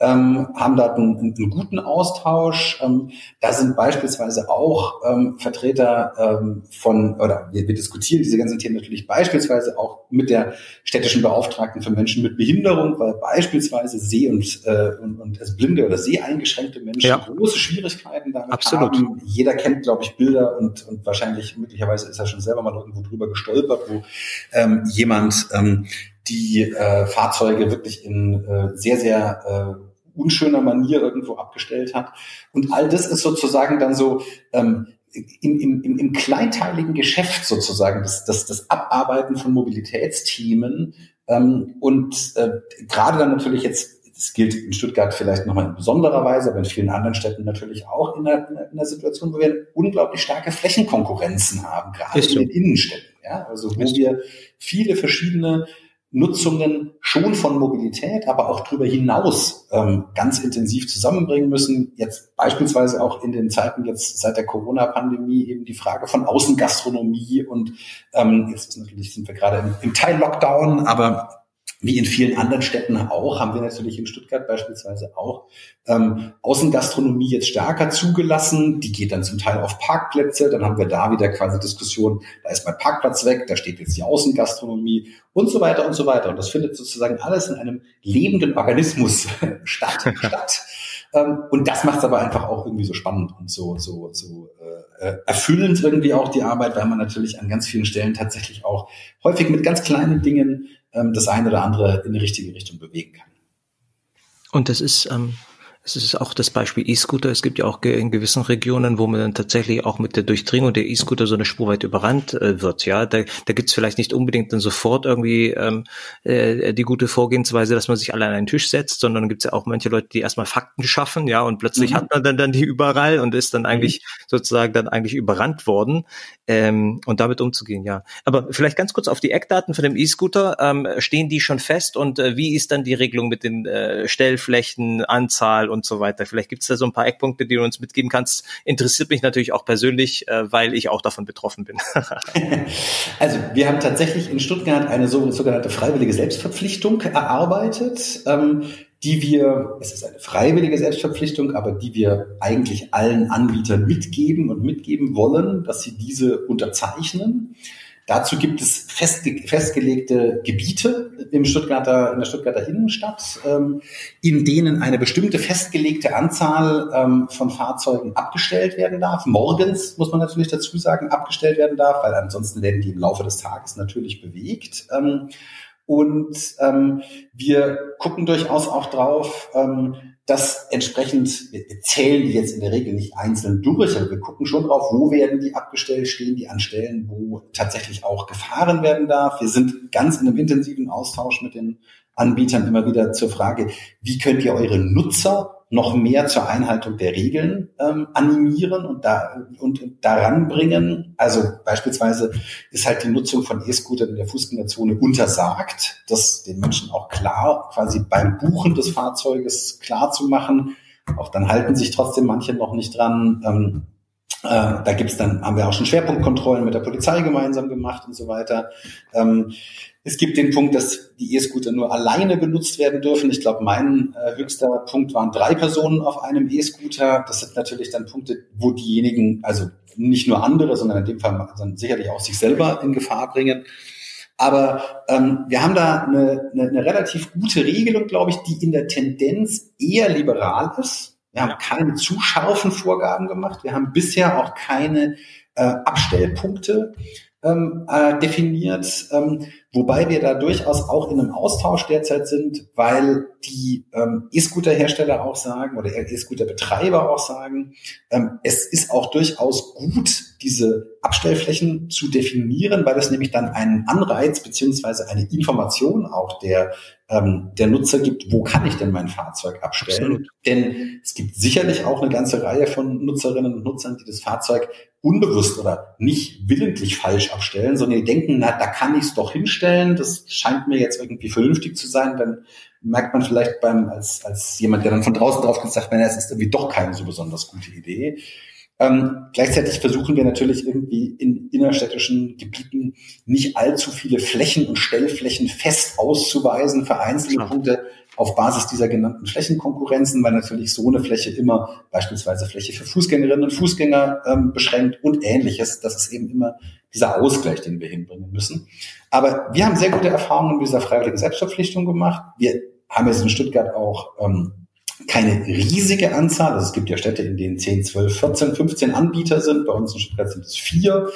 ähm, haben da einen, einen guten Austausch. Ähm, da sind beispielsweise auch ähm, Vertreter ähm, von, oder wir, wir diskutieren diese ganzen Themen natürlich beispielsweise auch mit der städtischen Beauftragten für Menschen mit Behinderung, weil beispielsweise Seh- und, äh, und, und also blinde oder seheingeschränkte Menschen ja. große Schwierigkeiten damit Absolut. haben. Jeder kennt, glaube ich, Bilder und, und wahrscheinlich möglicherweise ist er schon selber mal irgendwo drüber gestolpert, wo ähm, jemand ähm, die äh, Fahrzeuge wirklich in äh, sehr, sehr äh, unschöner Manier irgendwo abgestellt hat. Und all das ist sozusagen dann so ähm, im, im, im kleinteiligen Geschäft sozusagen das, das, das Abarbeiten von Mobilitätsthemen ähm, und äh, gerade dann natürlich jetzt das gilt in Stuttgart vielleicht nochmal in besonderer Weise, aber in vielen anderen Städten natürlich auch in einer, in einer Situation, wo wir unglaublich starke Flächenkonkurrenzen haben, gerade in den Innenstädten. Ja? Also wo wir viele verschiedene Nutzungen schon von Mobilität, aber auch darüber hinaus ähm, ganz intensiv zusammenbringen müssen. Jetzt beispielsweise auch in den Zeiten jetzt seit der Corona-Pandemie eben die Frage von Außengastronomie und ähm, jetzt natürlich sind wir gerade im, im Teil-Lockdown, aber wie in vielen anderen Städten auch, haben wir natürlich in Stuttgart beispielsweise auch ähm, Außengastronomie jetzt stärker zugelassen. Die geht dann zum Teil auf Parkplätze. Dann haben wir da wieder quasi Diskussion, da ist mein Parkplatz weg, da steht jetzt die Außengastronomie und so weiter und so weiter. Und das findet sozusagen alles in einem lebenden Organismus statt. statt. Ähm, und das macht es aber einfach auch irgendwie so spannend und so, so, so äh, äh, erfüllend irgendwie auch die Arbeit, weil man natürlich an ganz vielen Stellen tatsächlich auch häufig mit ganz kleinen Dingen ähm, das eine oder andere in die richtige Richtung bewegen kann. Und das ist ähm, Es ist auch das Beispiel E-Scooter. Es gibt ja auch in gewissen Regionen, wo man dann tatsächlich auch mit der Durchdringung der E-Scooter so eine Spur weit überrannt äh, wird. Ja, da, da gibt es vielleicht nicht unbedingt dann sofort irgendwie ähm, äh, die gute Vorgehensweise, dass man sich alle an einen Tisch setzt, sondern gibt es ja auch manche Leute, die erstmal Fakten schaffen, ja, und plötzlich mhm. hat man dann, dann die überall und ist dann eigentlich mhm. sozusagen dann eigentlich überrannt worden ähm, und damit umzugehen, ja. Aber vielleicht ganz kurz auf die Eckdaten von dem E-Scooter. Ähm, stehen die schon fest und äh, wie ist dann die Regelung mit den äh, Stellflächen, Anzahl und so weiter. Vielleicht gibt es da so ein paar Eckpunkte, die du uns mitgeben kannst. Interessiert mich natürlich auch persönlich, äh, weil ich auch davon betroffen bin. also wir haben tatsächlich in Stuttgart eine sogenannte freiwillige Selbstverpflichtung erarbeitet. Ähm, die wir, es ist eine freiwillige Selbstverpflichtung, aber die wir eigentlich allen Anbietern mitgeben und mitgeben wollen, dass sie diese unterzeichnen. Dazu gibt es festge festgelegte Gebiete im Stuttgarter, in der Stuttgarter Innenstadt, ähm, in denen eine bestimmte festgelegte Anzahl ähm, von Fahrzeugen abgestellt werden darf. Morgens, muss man natürlich dazu sagen, abgestellt werden darf, weil ansonsten werden die im Laufe des Tages natürlich bewegt. Ähm, und ähm, wir gucken durchaus auch drauf, ähm, das entsprechend, wir, wir zählen die jetzt in der Regel nicht einzeln durch, aber wir gucken schon drauf, wo werden die abgestellt, stehen die an Stellen, wo tatsächlich auch gefahren werden darf. Wir sind ganz in einem intensiven Austausch mit den Anbietern immer wieder zur Frage, wie könnt ihr eure Nutzer noch mehr zur Einhaltung der Regeln ähm, animieren und, da, und, daran bringen. Also beispielsweise ist halt die Nutzung von E-Scootern in der Fußgängerzone untersagt, das den Menschen auch klar quasi beim Buchen des Fahrzeuges klar zu machen. Auch dann halten sich trotzdem manche noch nicht dran. Ähm, äh, da gibt's dann, haben wir auch schon Schwerpunktkontrollen mit der Polizei gemeinsam gemacht und so weiter. Ähm, es gibt den Punkt, dass die E-Scooter nur alleine benutzt werden dürfen. Ich glaube, mein äh, höchster Punkt waren drei Personen auf einem E-Scooter. Das sind natürlich dann Punkte, wo diejenigen, also nicht nur andere, sondern in dem Fall sicherlich auch sich selber in Gefahr bringen. Aber ähm, wir haben da eine, eine, eine relativ gute Regelung, glaube ich, die in der Tendenz eher liberal ist. Wir haben keine zu scharfen Vorgaben gemacht. Wir haben bisher auch keine äh, Abstellpunkte ähm, äh, definiert, ähm, wobei wir da durchaus auch in einem Austausch derzeit sind, weil die ähm, E-Scooter-Hersteller auch sagen oder E-Scooter-Betreiber auch sagen, ähm, es ist auch durchaus gut, diese Abstellflächen zu definieren, weil es nämlich dann einen Anreiz beziehungsweise eine Information auch der ähm, der Nutzer gibt, wo kann ich denn mein Fahrzeug abstellen? Absolut. Denn es gibt sicherlich auch eine ganze Reihe von Nutzerinnen und Nutzern, die das Fahrzeug unbewusst oder nicht willentlich falsch abstellen, sondern die denken, na, da kann ich es doch hinstellen, das scheint mir jetzt irgendwie vernünftig zu sein, dann merkt man vielleicht beim, als, als jemand, der dann von draußen drauf gesagt, es ist irgendwie doch keine so besonders gute Idee. Ähm, gleichzeitig versuchen wir natürlich irgendwie in innerstädtischen Gebieten nicht allzu viele Flächen und Stellflächen fest auszuweisen für einzelne Klar. Punkte auf Basis dieser genannten Flächenkonkurrenzen, weil natürlich so eine Fläche immer beispielsweise Fläche für Fußgängerinnen und Fußgänger ähm, beschränkt und ähnliches. Das ist eben immer dieser Ausgleich, den wir hinbringen müssen. Aber wir haben sehr gute Erfahrungen mit dieser freiwilligen Selbstverpflichtung gemacht. Wir haben jetzt in Stuttgart auch ähm, keine riesige Anzahl. Also es gibt ja Städte, in denen 10, 12, 14, 15 Anbieter sind. Bei uns in Stuttgart sind es vier,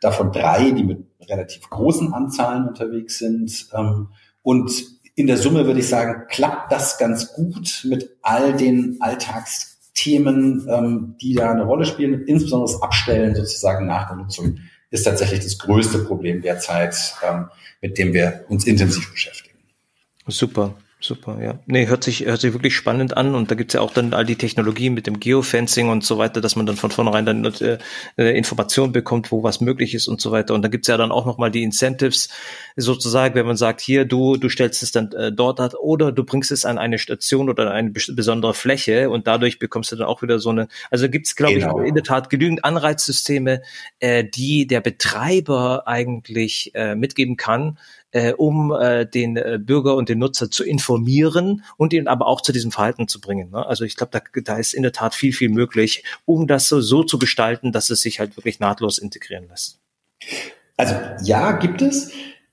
davon drei, die mit relativ großen Anzahlen unterwegs sind. Ähm, und in der Summe würde ich sagen, klappt das ganz gut mit all den Alltagsthemen, ähm, die da eine Rolle spielen. Insbesondere das Abstellen sozusagen nach der Nutzung ist tatsächlich das größte Problem derzeit, ähm, mit dem wir uns intensiv beschäftigen. Super. Super, ja. Nee, hört sich, hört sich wirklich spannend an und da gibt's ja auch dann all die Technologien mit dem Geofencing und so weiter, dass man dann von vornherein dann äh, äh, Informationen bekommt, wo was möglich ist und so weiter. Und da gibt's ja dann auch nochmal die Incentives sozusagen, wenn man sagt, hier, du, du stellst es dann äh, dort ab oder du bringst es an eine Station oder an eine besondere Fläche und dadurch bekommst du dann auch wieder so eine, also gibt's glaube genau. ich, in der Tat genügend Anreizsysteme, äh, die der Betreiber eigentlich äh, mitgeben kann, äh, um äh, den äh, Bürger und den Nutzer zu informieren und ihn aber auch zu diesem Verhalten zu bringen. Ne? Also ich glaube, da, da ist in der Tat viel, viel möglich, um das so, so zu gestalten, dass es sich halt wirklich nahtlos integrieren lässt. Also ja, gibt es.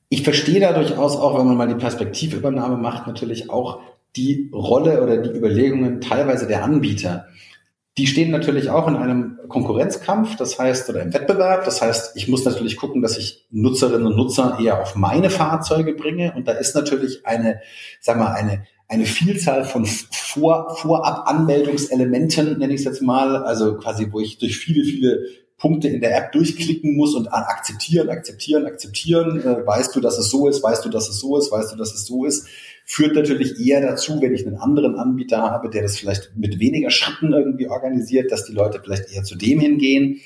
Ich verstehe da durchaus auch, wenn man mal die Perspektivübernahme macht, natürlich auch die Rolle oder die Überlegungen teilweise der Anbieter. Die stehen natürlich auch in einem Konkurrenzkampf, das heißt, oder im Wettbewerb. Das heißt, ich muss natürlich gucken, dass ich Nutzerinnen und Nutzer eher auf meine Fahrzeuge bringe. Und da ist natürlich eine, sag mal, eine, eine Vielzahl von Vor Vorab-Anmeldungselementen, nenne ich es jetzt mal, also quasi, wo ich durch viele, viele Punkte in der App durchklicken muss und akzeptieren, akzeptieren, akzeptieren. Äh, weißt du, dass es so ist? Weißt du, dass es so ist? Weißt du, dass es so ist? Führt natürlich eher dazu, wenn ich einen anderen Anbieter habe, der das vielleicht mit weniger Schritten irgendwie organisiert, dass die Leute vielleicht eher zu dem hingehen.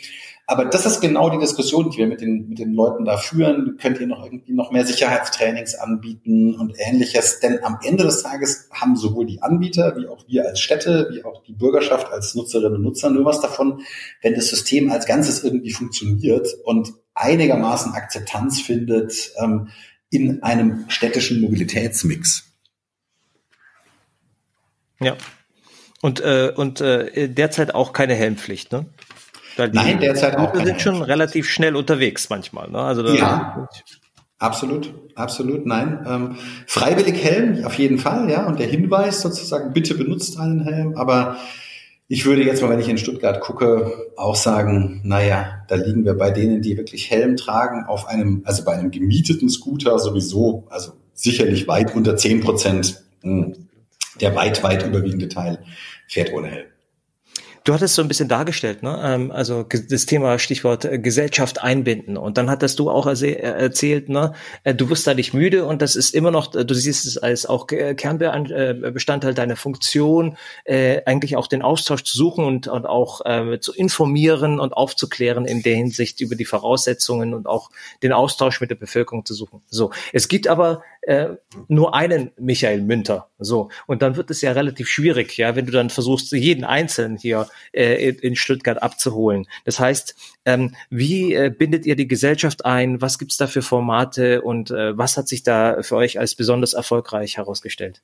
Aber das ist genau die Diskussion, die wir mit den, mit den Leuten da führen. Könnt ihr noch irgendwie noch mehr Sicherheitstrainings anbieten und ähnliches? Denn am Ende des Tages haben sowohl die Anbieter wie auch wir als Städte, wie auch die Bürgerschaft als Nutzerinnen und Nutzer nur was davon, wenn das System als Ganzes irgendwie funktioniert und einigermaßen Akzeptanz findet ähm, in einem städtischen Mobilitätsmix. Ja. Und, äh, und äh, derzeit auch keine Helmpflicht, ne? Weil Nein, derzeit auch. Wir sind schon relativ schnell unterwegs manchmal. Ne? Also ja, absolut, absolut. Nein, ähm, freiwillig Helm auf jeden Fall, ja. Und der Hinweis sozusagen: Bitte benutzt einen Helm. Aber ich würde jetzt mal, wenn ich in Stuttgart gucke, auch sagen: Naja, da liegen wir bei denen, die wirklich Helm tragen, auf einem, also bei einem gemieteten Scooter sowieso, also sicherlich weit unter zehn Prozent. Der weit, weit überwiegende Teil fährt ohne Helm. Du hattest so ein bisschen dargestellt, ne? Ähm, also das Thema Stichwort äh, Gesellschaft einbinden. Und dann hattest du auch äh, erzählt, ne? Äh, du wirst da nicht müde und das ist immer noch, du siehst es als auch Kernbestandteil deiner Funktion, eigentlich auch den Austausch zu suchen und, und auch zu informieren und aufzuklären in der Hinsicht über die Voraussetzungen und auch den Austausch mit der Bevölkerung zu suchen. So, es gibt aber äh, nur einen Michael Münter. So. Und dann wird es ja relativ schwierig, ja, wenn du dann versuchst, jeden Einzelnen hier äh, in Stuttgart abzuholen. Das heißt, ähm, wie äh, bindet ihr die Gesellschaft ein? Was gibt's da für Formate und äh, was hat sich da für euch als besonders erfolgreich herausgestellt?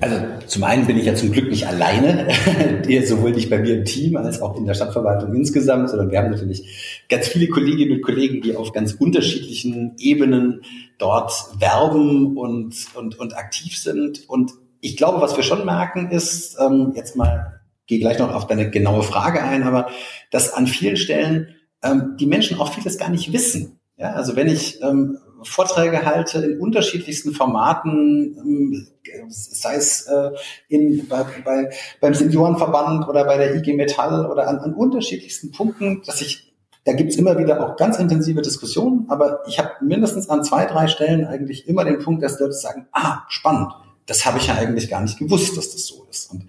Also zum einen bin ich ja zum Glück nicht alleine, sowohl nicht bei mir im Team als auch in der Stadtverwaltung insgesamt, sondern wir haben natürlich ganz viele Kolleginnen und Kollegen, die auf ganz unterschiedlichen Ebenen dort werben und, und, und aktiv sind. Und ich glaube, was wir schon merken, ist, ähm, jetzt mal, gehe gleich noch auf deine genaue Frage ein, aber dass an vielen Stellen ähm, die Menschen auch vieles gar nicht wissen. Ja, also wenn ich ähm, Vorträge halte in unterschiedlichsten Formaten, ähm, sei es äh, in, bei, bei, beim Seniorenverband oder bei der IG Metall oder an, an unterschiedlichsten Punkten, dass ich da gibt's immer wieder auch ganz intensive Diskussionen, aber ich habe mindestens an zwei, drei Stellen eigentlich immer den Punkt, dass Leute sagen, ah, spannend, das habe ich ja eigentlich gar nicht gewusst, dass das so ist. Und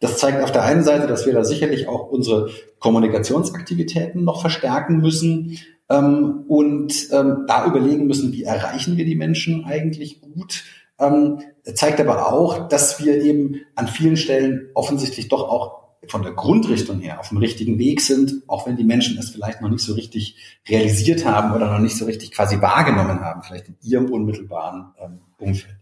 das zeigt auf der einen Seite, dass wir da sicherlich auch unsere Kommunikationsaktivitäten noch verstärken müssen ähm, und ähm, da überlegen müssen, wie erreichen wir die Menschen eigentlich gut. Ähm, zeigt aber auch, dass wir eben an vielen Stellen offensichtlich doch auch von der Grundrichtung her auf dem richtigen Weg sind, auch wenn die Menschen es vielleicht noch nicht so richtig realisiert haben oder noch nicht so richtig quasi wahrgenommen haben, vielleicht in ihrem unmittelbaren ähm, Umfeld.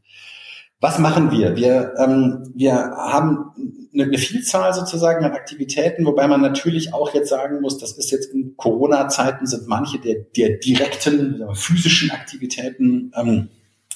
Was machen wir? Wir, ähm, wir haben eine, eine Vielzahl sozusagen an Aktivitäten, wobei man natürlich auch jetzt sagen muss, das ist jetzt in Corona-Zeiten sind manche der, der direkten physischen Aktivitäten ähm,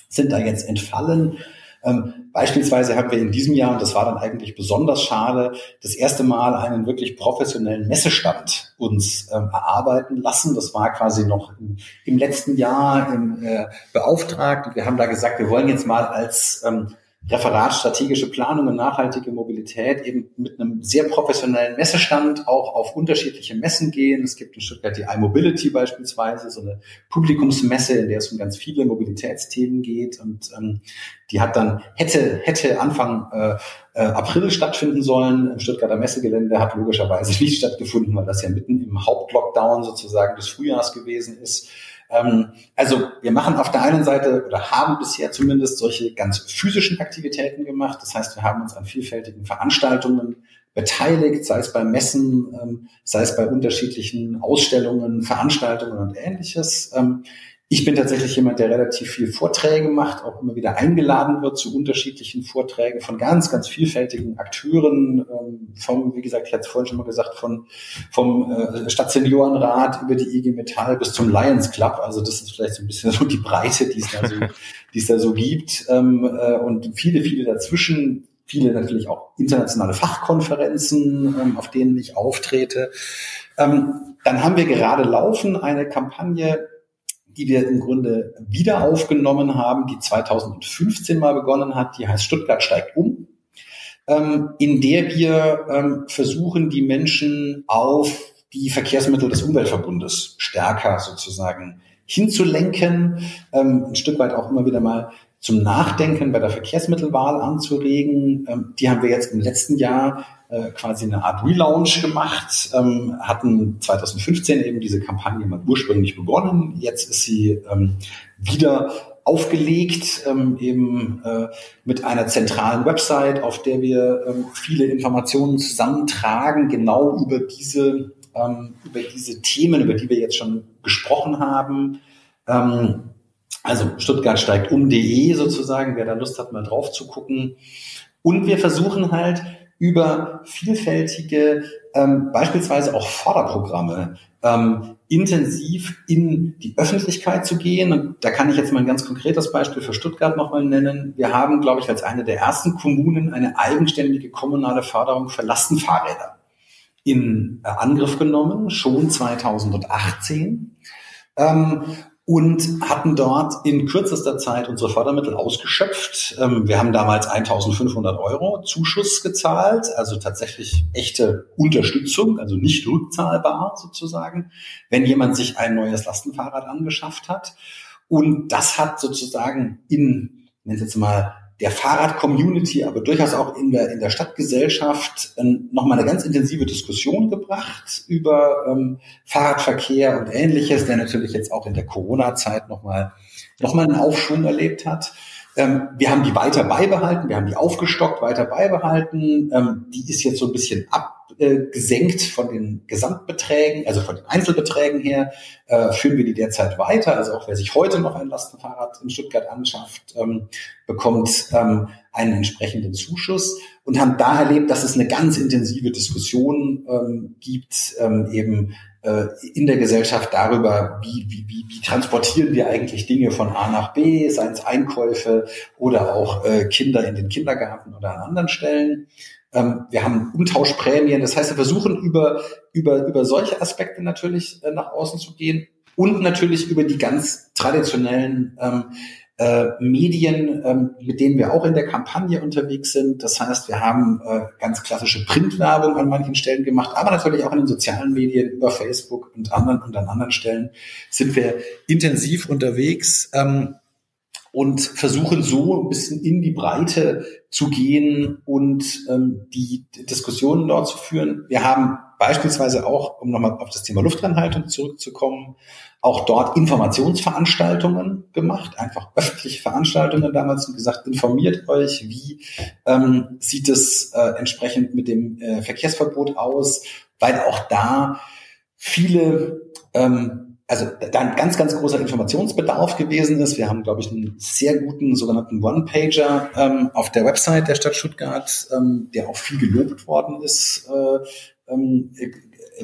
sind da jetzt entfallen. Ähm, beispielsweise haben wir in diesem Jahr, und das war dann eigentlich besonders schade, das erste Mal einen wirklich professionellen Messestand uns ähm, erarbeiten lassen. Das war quasi noch im, im letzten Jahr im, äh, beauftragt. Wir haben da gesagt, wir wollen jetzt mal als ähm, Referat strategische Planung und nachhaltige Mobilität eben mit einem sehr professionellen Messestand auch auf unterschiedliche Messen gehen. Es gibt in Stuttgart die iMobility beispielsweise, so eine Publikumsmesse, in der es um ganz viele Mobilitätsthemen geht und ähm, die hat dann hätte hätte Anfang äh, äh, April stattfinden sollen im Stuttgarter Messegelände, hat logischerweise nicht stattgefunden, weil das ja mitten im Hauptlockdown sozusagen des Frühjahrs gewesen ist. Ähm, also wir machen auf der einen Seite oder haben bisher zumindest solche ganz physischen Aktivitäten gemacht. Das heißt, wir haben uns an vielfältigen Veranstaltungen beteiligt, sei es bei Messen, ähm, sei es bei unterschiedlichen Ausstellungen, Veranstaltungen und ähnliches. Ähm, ich bin tatsächlich jemand, der relativ viel Vorträge macht, auch immer wieder eingeladen wird zu unterschiedlichen Vorträgen von ganz, ganz vielfältigen Akteuren, ähm, vom, wie gesagt, ich hatte es vorhin schon mal gesagt, von, vom äh, Stadtseniorenrat über die IG Metall bis zum Lions Club. Also das ist vielleicht so ein bisschen so die Breite, die es da so, die es da so gibt. Ähm, äh, und viele, viele dazwischen, viele natürlich auch internationale Fachkonferenzen, ähm, auf denen ich auftrete. Ähm, dann haben wir gerade laufen eine Kampagne die wir im Grunde wieder aufgenommen haben, die 2015 mal begonnen hat. Die heißt Stuttgart steigt um, ähm, in der wir ähm, versuchen, die Menschen auf die Verkehrsmittel des Umweltverbundes stärker sozusagen hinzulenken, ähm, ein Stück weit auch immer wieder mal zum Nachdenken bei der Verkehrsmittelwahl anzuregen. Ähm, die haben wir jetzt im letzten Jahr äh, quasi eine Art Relaunch gemacht, ähm, hatten 2015 eben diese Kampagne mal ursprünglich begonnen. Jetzt ist sie ähm, wieder aufgelegt, ähm, eben äh, mit einer zentralen Website, auf der wir ähm, viele Informationen zusammentragen, genau über diese, ähm, über diese Themen, über die wir jetzt schon gesprochen haben. Ähm, also Stuttgart steigt um.de sozusagen, wer da Lust hat, mal drauf zu gucken. Und wir versuchen halt über vielfältige, ähm, beispielsweise auch Förderprogramme, ähm, intensiv in die Öffentlichkeit zu gehen. Und da kann ich jetzt mal ein ganz konkretes Beispiel für Stuttgart nochmal nennen. Wir haben, glaube ich, als eine der ersten Kommunen eine eigenständige kommunale Förderung für Lastenfahrräder in äh, Angriff genommen, schon 2018. Ähm, und hatten dort in kürzester Zeit unsere Fördermittel ausgeschöpft. Ähm, wir haben damals 1500 Euro Zuschuss gezahlt, also tatsächlich echte Unterstützung, also nicht rückzahlbar sozusagen, wenn jemand sich ein neues Lastenfahrrad angeschafft hat. Und das hat sozusagen in, nennen Sie jetzt mal, der Fahrrad-Community, aber durchaus auch in der, in der Stadtgesellschaft ähm, nochmal eine ganz intensive Diskussion gebracht über ähm, Fahrradverkehr und ähnliches, der natürlich jetzt auch in der Corona-Zeit nochmal noch mal einen Aufschwung erlebt hat. Ähm, wir haben die weiter beibehalten, wir haben die aufgestockt, weiter beibehalten. Ähm, die ist jetzt so ein bisschen abgesenkt von den Gesamtbeträgen, also von den Einzelbeträgen her, äh, führen wir die derzeit weiter. Also auch wer sich heute noch ein Lastenfahrrad in Stuttgart anschafft, ähm, bekommt einen entsprechenden Zuschuss und haben da erlebt, dass es eine ganz intensive Diskussion gibt, eben in der Gesellschaft darüber, wie, wie, wie, wie transportieren wir eigentlich Dinge von A nach B, seien es Einkäufe oder auch äh, Kinder in den Kindergarten oder an anderen Stellen. Ähm, wir haben Umtauschprämien, das heißt, wir versuchen über, über, über solche Aspekte natürlich äh, nach außen zu gehen und natürlich über die ganz traditionellen ähm, äh, Medien, ähm, mit denen wir auch in der Kampagne unterwegs sind. Das heißt, wir haben äh, ganz klassische Printwerbung an manchen Stellen gemacht, aber natürlich auch in den sozialen Medien über Facebook und anderen und an anderen Stellen sind wir intensiv unterwegs. Ähm, und versuchen so ein bisschen in die Breite zu gehen und ähm, die Diskussionen dort zu führen. Wir haben beispielsweise auch, um nochmal auf das Thema Luftreinhaltung zurückzukommen, auch dort Informationsveranstaltungen gemacht, einfach öffentliche Veranstaltungen damals und gesagt, informiert euch, wie ähm, sieht es äh, entsprechend mit dem äh, Verkehrsverbot aus, weil auch da viele ähm, also da ein ganz, ganz großer Informationsbedarf gewesen ist. Wir haben, glaube ich, einen sehr guten sogenannten One-Pager ähm, auf der Website der Stadt Stuttgart, ähm, der auch viel gelobt worden ist, äh, ähm,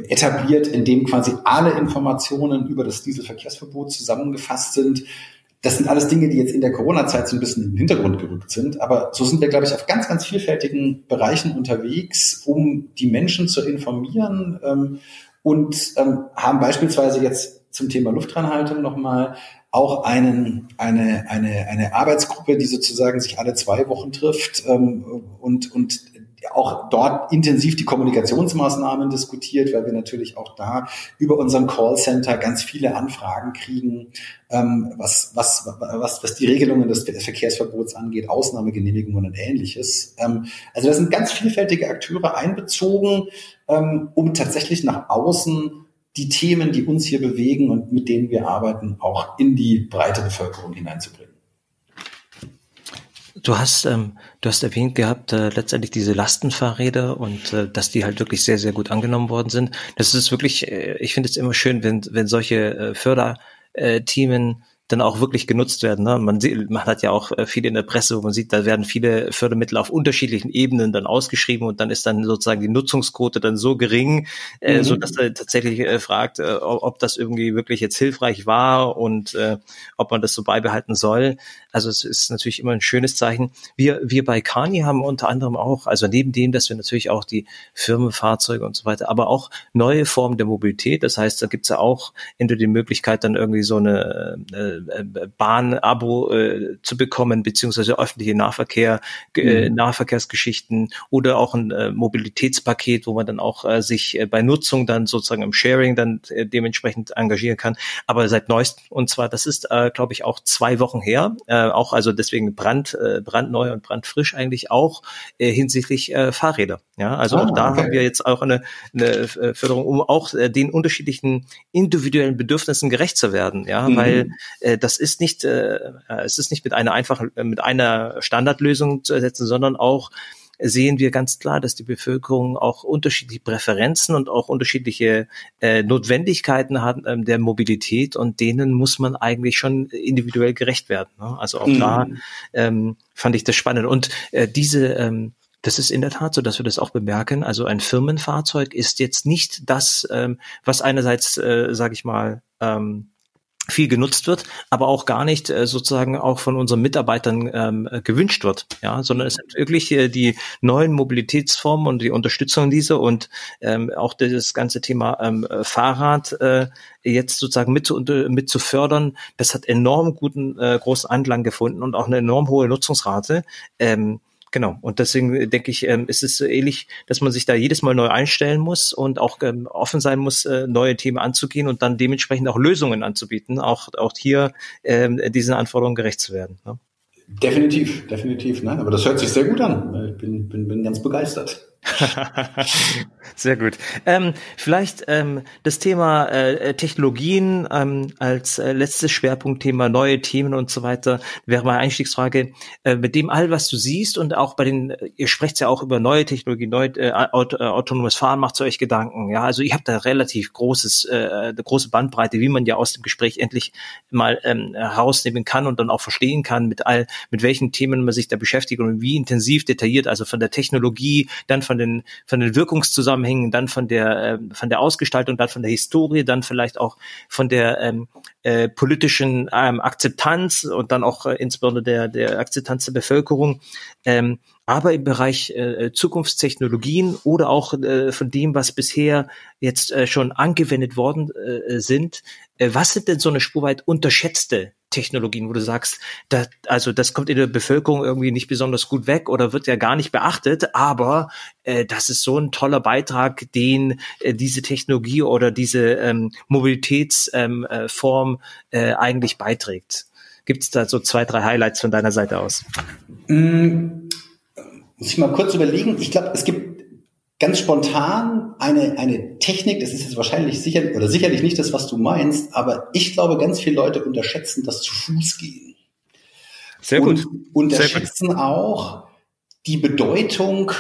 etabliert, in dem quasi alle Informationen über das Dieselverkehrsverbot zusammengefasst sind. Das sind alles Dinge, die jetzt in der Corona-Zeit so ein bisschen in den Hintergrund gerückt sind. Aber so sind wir, glaube ich, auf ganz, ganz vielfältigen Bereichen unterwegs, um die Menschen zu informieren ähm, und ähm, haben beispielsweise jetzt zum Thema Luftreinhaltung nochmal auch einen, eine, eine, eine Arbeitsgruppe, die sozusagen sich alle zwei Wochen trifft ähm, und, und auch dort intensiv die Kommunikationsmaßnahmen diskutiert, weil wir natürlich auch da über unseren Callcenter ganz viele Anfragen kriegen, ähm, was, was, was, was die Regelungen des Verkehrsverbots angeht, Ausnahmegenehmigungen und ähnliches. Ähm, also da sind ganz vielfältige Akteure einbezogen, ähm, um tatsächlich nach außen die Themen, die uns hier bewegen und mit denen wir arbeiten, auch in die breite Bevölkerung hineinzubringen. Du hast, ähm, du hast erwähnt gehabt, äh, letztendlich diese Lastenfahrräder und äh, dass die halt wirklich sehr, sehr gut angenommen worden sind. Das ist wirklich, äh, ich finde es immer schön, wenn, wenn solche äh, Förderthemen dann auch wirklich genutzt werden. Ne? Man, sieht, man hat ja auch äh, viele in der Presse, wo man sieht, da werden viele Fördermittel auf unterschiedlichen Ebenen dann ausgeschrieben und dann ist dann sozusagen die Nutzungsquote dann so gering, äh, mhm. so dass er tatsächlich äh, fragt, äh, ob das irgendwie wirklich jetzt hilfreich war und äh, ob man das so beibehalten soll. Also es ist natürlich immer ein schönes Zeichen. Wir, wir bei Kani haben unter anderem auch, also neben dem, dass wir natürlich auch die Firmenfahrzeuge und so weiter, aber auch neue Formen der Mobilität. Das heißt, da gibt's ja auch entweder die Möglichkeit, dann irgendwie so eine äh, äh, Bahn-Abo äh, zu bekommen, beziehungsweise öffentliche Nahverkehr, äh, mhm. Nahverkehrsgeschichten oder auch ein äh, Mobilitätspaket, wo man dann auch äh, sich äh, bei Nutzung dann sozusagen im Sharing dann äh, dementsprechend engagieren kann. Aber seit neuestem, und zwar, das ist, äh, glaube ich, auch zwei Wochen her, äh, auch also deswegen brand, äh, brandneu und brandfrisch eigentlich auch äh, hinsichtlich äh, Fahrräder. Ja, also ah, auch da okay. haben wir jetzt auch eine, eine äh, Förderung, um auch äh, den unterschiedlichen individuellen Bedürfnissen gerecht zu werden. Ja, mhm. weil äh, das ist nicht, äh, es ist nicht mit einer einfachen, mit einer Standardlösung zu ersetzen, sondern auch sehen wir ganz klar, dass die Bevölkerung auch unterschiedliche Präferenzen und auch unterschiedliche äh, Notwendigkeiten hat ähm, der Mobilität und denen muss man eigentlich schon individuell gerecht werden. Ne? Also auch mhm. da ähm, fand ich das spannend. Und äh, diese ähm, das ist in der Tat so, dass wir das auch bemerken. Also ein Firmenfahrzeug ist jetzt nicht das, ähm, was einerseits, äh, sage ich mal, ähm, viel genutzt wird, aber auch gar nicht äh, sozusagen auch von unseren Mitarbeitern ähm, gewünscht wird, ja, sondern es sind wirklich äh, die neuen Mobilitätsformen und die Unterstützung dieser und ähm, auch das ganze Thema ähm, Fahrrad äh, jetzt sozusagen mit zu, mit zu fördern, das hat enorm guten äh, großen Anklang gefunden und auch eine enorm hohe Nutzungsrate. Ähm, Genau. Und deswegen äh, denke ich, ähm, ist es ähnlich, dass man sich da jedes Mal neu einstellen muss und auch ähm, offen sein muss, äh, neue Themen anzugehen und dann dementsprechend auch Lösungen anzubieten, auch, auch hier ähm, diesen Anforderungen gerecht zu werden. Ne? Definitiv, definitiv. Ne? Aber das hört sich sehr gut an. Ich bin, bin, bin ganz begeistert. Sehr gut. Ähm, vielleicht ähm, das Thema äh, Technologien ähm, als äh, letztes Schwerpunktthema, neue Themen und so weiter, wäre meine Einstiegsfrage. Äh, mit dem all, was du siehst und auch bei den, ihr sprecht ja auch über neue Technologien, neu, äh, aut äh, autonomes Fahren, macht euch Gedanken. Ja, also ihr habt da relativ großes, äh, eine große Bandbreite, wie man ja aus dem Gespräch endlich mal ähm, herausnehmen kann und dann auch verstehen kann, mit all, mit welchen Themen man sich da beschäftigt und wie intensiv detailliert, also von der Technologie, dann von von den, von den Wirkungszusammenhängen, dann von der, äh, von der Ausgestaltung, dann von der Historie, dann vielleicht auch von der ähm, äh, politischen ähm, Akzeptanz und dann auch äh, insbesondere der, der Akzeptanz der Bevölkerung. Ähm, aber im Bereich äh, Zukunftstechnologien oder auch äh, von dem, was bisher jetzt äh, schon angewendet worden äh, sind, äh, was sind denn so eine spurweit unterschätzte Technologien, wo du sagst, da, also das kommt in der Bevölkerung irgendwie nicht besonders gut weg oder wird ja gar nicht beachtet, aber äh, das ist so ein toller Beitrag, den äh, diese Technologie oder diese ähm, Mobilitätsform ähm, äh, äh, eigentlich beiträgt. Gibt es da so zwei, drei Highlights von deiner Seite aus? Mm, muss ich mal kurz überlegen. Ich glaube, es gibt ganz spontan eine, eine Technik, das ist jetzt wahrscheinlich sicher oder sicherlich nicht das, was du meinst, aber ich glaube, ganz viele Leute unterschätzen das zu Fuß gehen. Sehr gut. Und unterschätzen Sehr gut. auch die Bedeutung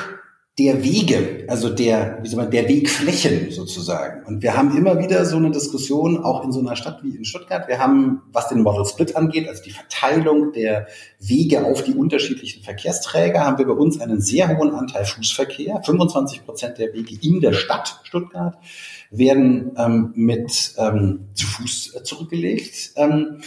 der Wege, also der, wie soll man, der Wegflächen sozusagen. Und wir haben immer wieder so eine Diskussion, auch in so einer Stadt wie in Stuttgart. Wir haben, was den Model Split angeht, also die Verteilung der Wege auf die unterschiedlichen Verkehrsträger, haben wir bei uns einen sehr hohen Anteil Fußverkehr. 25 Prozent der Wege in der Stadt Stuttgart werden ähm, mit ähm, zu Fuß äh, zurückgelegt. Ähm,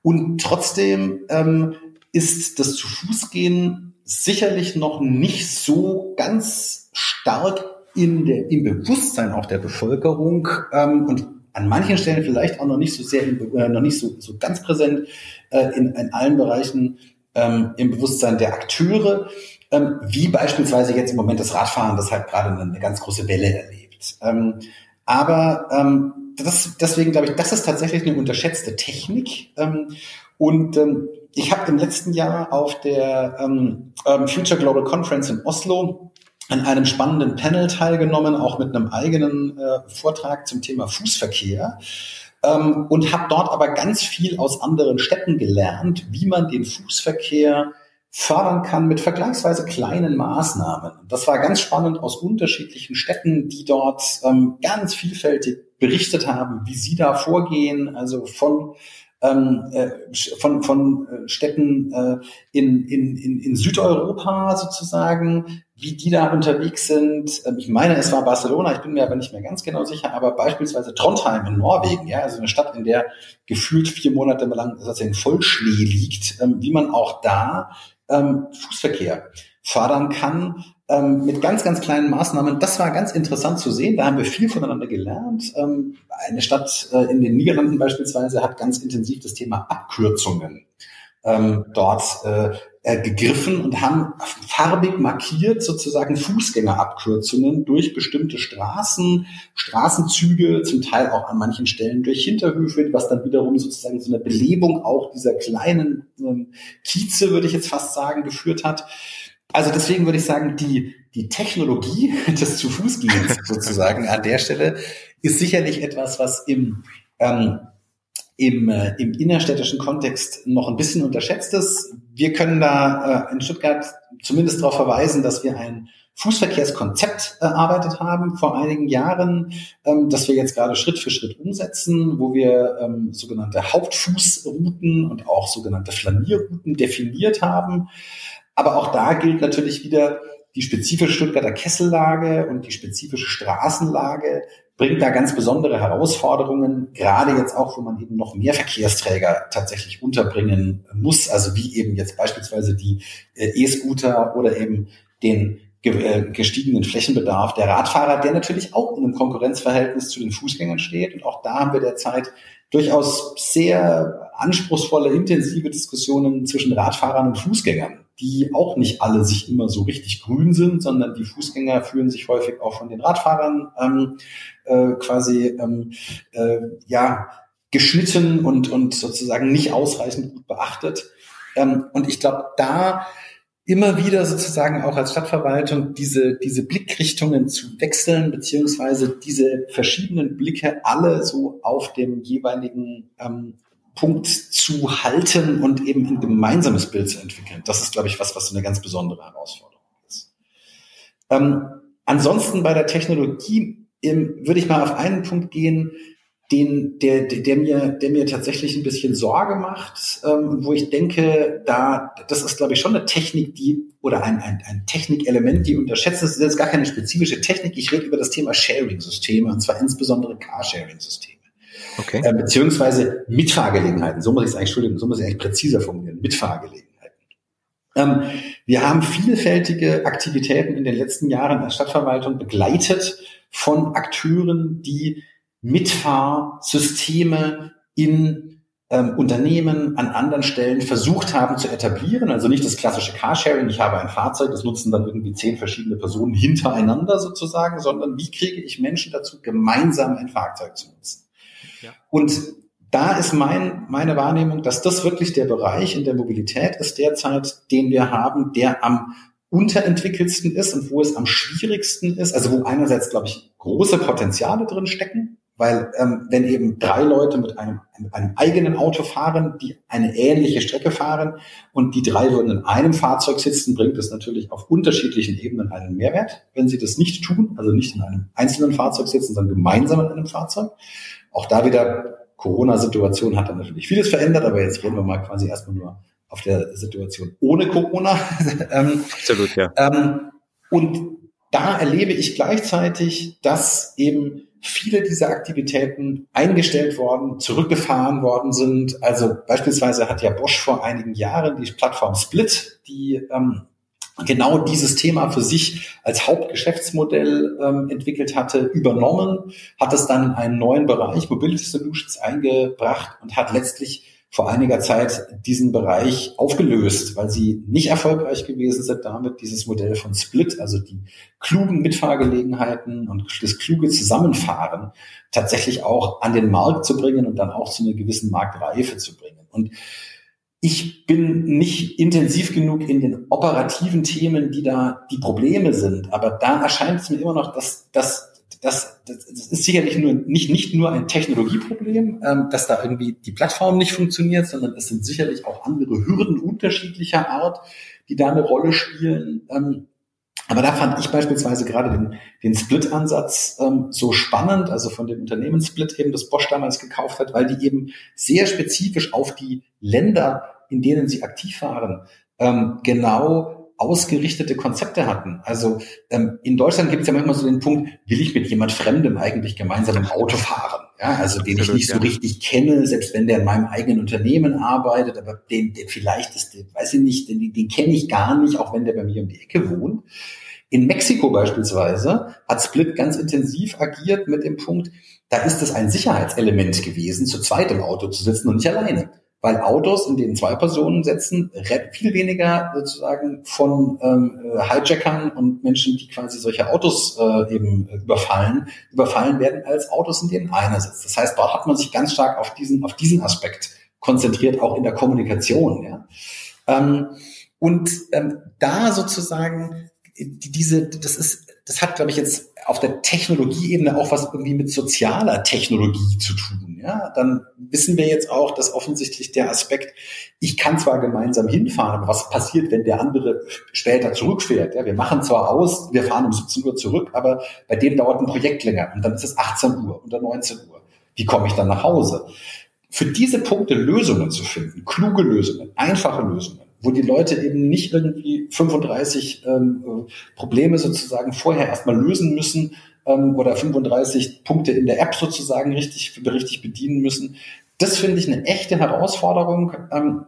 und trotzdem ähm, ist das zu Fuß gehen sicherlich noch nicht so ganz stark in der, im Bewusstsein auch der Bevölkerung ähm, und an manchen Stellen vielleicht auch noch nicht so sehr, äh, noch nicht so, so ganz präsent äh, in, in allen Bereichen ähm, im Bewusstsein der Akteure, ähm, wie beispielsweise jetzt im Moment das Radfahren, das halt gerade eine, eine ganz große Welle erlebt. Ähm, aber ähm, das, deswegen glaube ich, das ist tatsächlich eine unterschätzte Technik. Ähm, und ähm, ich habe im letzten Jahr auf der ähm, ähm, Future Global Conference in Oslo an einem spannenden Panel teilgenommen, auch mit einem eigenen äh, Vortrag zum Thema Fußverkehr. Ähm, und habe dort aber ganz viel aus anderen Städten gelernt, wie man den Fußverkehr fördern kann mit vergleichsweise kleinen Maßnahmen. Das war ganz spannend aus unterschiedlichen Städten, die dort ähm, ganz vielfältig berichtet haben, wie sie da vorgehen, also von von, von äh, Städten äh, in, in, in, in Südeuropa sozusagen, wie die da unterwegs sind. Ähm, ich meine, es war Barcelona, ich bin mir aber nicht mehr ganz genau sicher, aber beispielsweise Trondheim in Norwegen, ja, also eine Stadt, in der gefühlt vier Monate lang sozusagen Vollschnee liegt, ähm, wie man auch da ähm, Fußverkehr fördern kann ähm, mit ganz, ganz kleinen Maßnahmen. Das war ganz interessant zu sehen. Da haben wir viel voneinander gelernt. Ähm, eine Stadt äh, in den Niederlanden beispielsweise hat ganz intensiv das Thema Abkürzungen ähm, dort äh, äh, gegriffen und haben farbig markiert sozusagen Fußgängerabkürzungen durch bestimmte Straßen, Straßenzüge, zum Teil auch an manchen Stellen durch Hinterhöfe, was dann wiederum sozusagen so eine Belebung auch dieser kleinen ähm, Kieze, würde ich jetzt fast sagen, geführt hat. Also deswegen würde ich sagen, die, die Technologie des zu Fuß gehens sozusagen an der Stelle ist sicherlich etwas, was im, ähm, im, äh, im innerstädtischen Kontext noch ein bisschen unterschätzt ist. Wir können da äh, in Stuttgart zumindest darauf verweisen, dass wir ein Fußverkehrskonzept erarbeitet haben vor einigen Jahren, ähm, das wir jetzt gerade Schritt für Schritt umsetzen, wo wir ähm, sogenannte Hauptfußrouten und auch sogenannte Flanierrouten definiert haben. Aber auch da gilt natürlich wieder die spezifische Stuttgarter Kessellage und die spezifische Straßenlage bringt da ganz besondere Herausforderungen, gerade jetzt auch, wo man eben noch mehr Verkehrsträger tatsächlich unterbringen muss, also wie eben jetzt beispielsweise die äh, E-Scooter oder eben den äh, gestiegenen Flächenbedarf der Radfahrer, der natürlich auch in einem Konkurrenzverhältnis zu den Fußgängern steht. Und auch da haben wir derzeit durchaus sehr anspruchsvolle, intensive Diskussionen zwischen Radfahrern und Fußgängern die auch nicht alle sich immer so richtig grün sind, sondern die Fußgänger fühlen sich häufig auch von den Radfahrern ähm, äh, quasi ähm, äh, ja geschnitten und und sozusagen nicht ausreichend gut beachtet. Ähm, und ich glaube, da immer wieder sozusagen auch als Stadtverwaltung diese, diese Blickrichtungen zu wechseln, beziehungsweise diese verschiedenen Blicke alle so auf dem jeweiligen ähm, Punkt zu halten und eben ein gemeinsames Bild zu entwickeln. Das ist, glaube ich, was, was eine ganz besondere Herausforderung ist. Ähm, ansonsten bei der Technologie ähm, würde ich mal auf einen Punkt gehen, den, der, der, der mir, der mir tatsächlich ein bisschen Sorge macht, ähm, wo ich denke, da, das ist, glaube ich, schon eine Technik, die, oder ein, ein, ein Technikelement, die unterschätzt ist. Das ist gar keine spezifische Technik. Ich rede über das Thema Sharing-Systeme, und zwar insbesondere Carsharing-Systeme. Okay. Äh, beziehungsweise Mitfahrgelegenheiten. So muss ich es eigentlich, Entschuldigung, so muss ich eigentlich präziser formulieren. Mitfahrgelegenheiten. Ähm, wir haben vielfältige Aktivitäten in den letzten Jahren als Stadtverwaltung begleitet von Akteuren, die Mitfahrsysteme in ähm, Unternehmen an anderen Stellen versucht haben zu etablieren. Also nicht das klassische Carsharing, ich habe ein Fahrzeug, das nutzen dann irgendwie zehn verschiedene Personen hintereinander sozusagen, sondern wie kriege ich Menschen dazu, gemeinsam ein Fahrzeug zu nutzen? Und da ist mein, meine Wahrnehmung, dass das wirklich der Bereich in der Mobilität ist derzeit, den wir haben, der am unterentwickelsten ist und wo es am schwierigsten ist, also wo einerseits, glaube ich, große Potenziale drin stecken, weil ähm, wenn eben drei Leute mit einem, mit einem eigenen Auto fahren, die eine ähnliche Strecke fahren und die drei würden in einem Fahrzeug sitzen, bringt es natürlich auf unterschiedlichen Ebenen einen Mehrwert. Wenn sie das nicht tun, also nicht in einem einzelnen Fahrzeug sitzen, sondern gemeinsam in einem Fahrzeug, auch da wieder Corona-Situation hat dann natürlich vieles verändert, aber jetzt reden wir mal quasi erstmal nur auf der Situation ohne Corona. ähm, Absolut, ja. Ähm, und da erlebe ich gleichzeitig, dass eben viele dieser Aktivitäten eingestellt worden, zurückgefahren worden sind. Also beispielsweise hat ja Bosch vor einigen Jahren die Plattform Split, die ähm, genau dieses Thema für sich als Hauptgeschäftsmodell ähm, entwickelt hatte, übernommen, hat es dann in einen neuen Bereich Mobility Solutions eingebracht und hat letztlich vor einiger Zeit diesen Bereich aufgelöst, weil sie nicht erfolgreich gewesen sind damit, dieses Modell von Split, also die klugen Mitfahrgelegenheiten und das kluge Zusammenfahren tatsächlich auch an den Markt zu bringen und dann auch zu einer gewissen Marktreife zu bringen. Und ich bin nicht intensiv genug in den operativen Themen, die da die Probleme sind. Aber da erscheint es mir immer noch, dass, dass das, das, das ist sicherlich nur nicht, nicht nur ein Technologieproblem, ähm, dass da irgendwie die Plattform nicht funktioniert, sondern es sind sicherlich auch andere Hürden unterschiedlicher Art, die da eine Rolle spielen. Ähm, Aber da fand ich beispielsweise gerade den, den Split-Ansatz ähm, so spannend, also von dem Unternehmenssplit eben, das Bosch damals gekauft hat, weil die eben sehr spezifisch auf die Länder, in denen sie aktiv waren, ähm, genau ausgerichtete Konzepte hatten. Also ähm, in Deutschland gibt es ja manchmal so den Punkt, will ich mit jemand Fremdem eigentlich gemeinsam im Auto fahren? Ja, also den ich nicht so richtig kenne, selbst wenn der in meinem eigenen Unternehmen arbeitet, aber den, der vielleicht ist, den, weiß ich nicht, den, den kenne ich gar nicht, auch wenn der bei mir um die Ecke wohnt. In Mexiko beispielsweise hat Split ganz intensiv agiert mit dem Punkt, da ist es ein Sicherheitselement gewesen, zu zweit im Auto zu sitzen und nicht alleine weil Autos, in denen zwei Personen sitzen, viel weniger sozusagen von ähm, Hijackern und Menschen, die quasi solche Autos äh, eben überfallen, überfallen werden, als Autos, in denen einer sitzt. Das heißt, dort hat man sich ganz stark auf diesen, auf diesen Aspekt konzentriert, auch in der Kommunikation. Ja. Ähm, und ähm, da sozusagen diese, das ist, das hat, glaube ich, jetzt auf der Technologieebene auch was irgendwie mit sozialer Technologie zu tun. Ja, dann wissen wir jetzt auch, dass offensichtlich der Aspekt, ich kann zwar gemeinsam hinfahren, aber was passiert, wenn der andere später zurückfährt? Ja, wir machen zwar aus, wir fahren um 17 Uhr zurück, aber bei dem dauert ein Projekt länger und dann ist es 18 Uhr oder 19 Uhr. Wie komme ich dann nach Hause? Für diese Punkte Lösungen zu finden, kluge Lösungen, einfache Lösungen, wo die Leute eben nicht irgendwie 35 ähm, äh, Probleme sozusagen vorher erstmal lösen müssen ähm, oder 35 Punkte in der App sozusagen richtig, richtig bedienen müssen. Das finde ich eine echte Herausforderung. Ähm,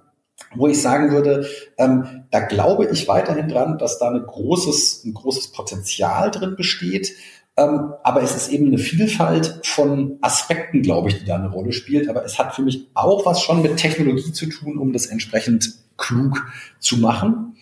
wo ich sagen würde, ähm, da glaube ich weiterhin dran, dass da ein großes, ein großes Potenzial drin besteht. Ähm, aber es ist eben eine Vielfalt von Aspekten, glaube ich, die da eine Rolle spielt. Aber es hat für mich auch was schon mit Technologie zu tun, um das entsprechend klug zu machen.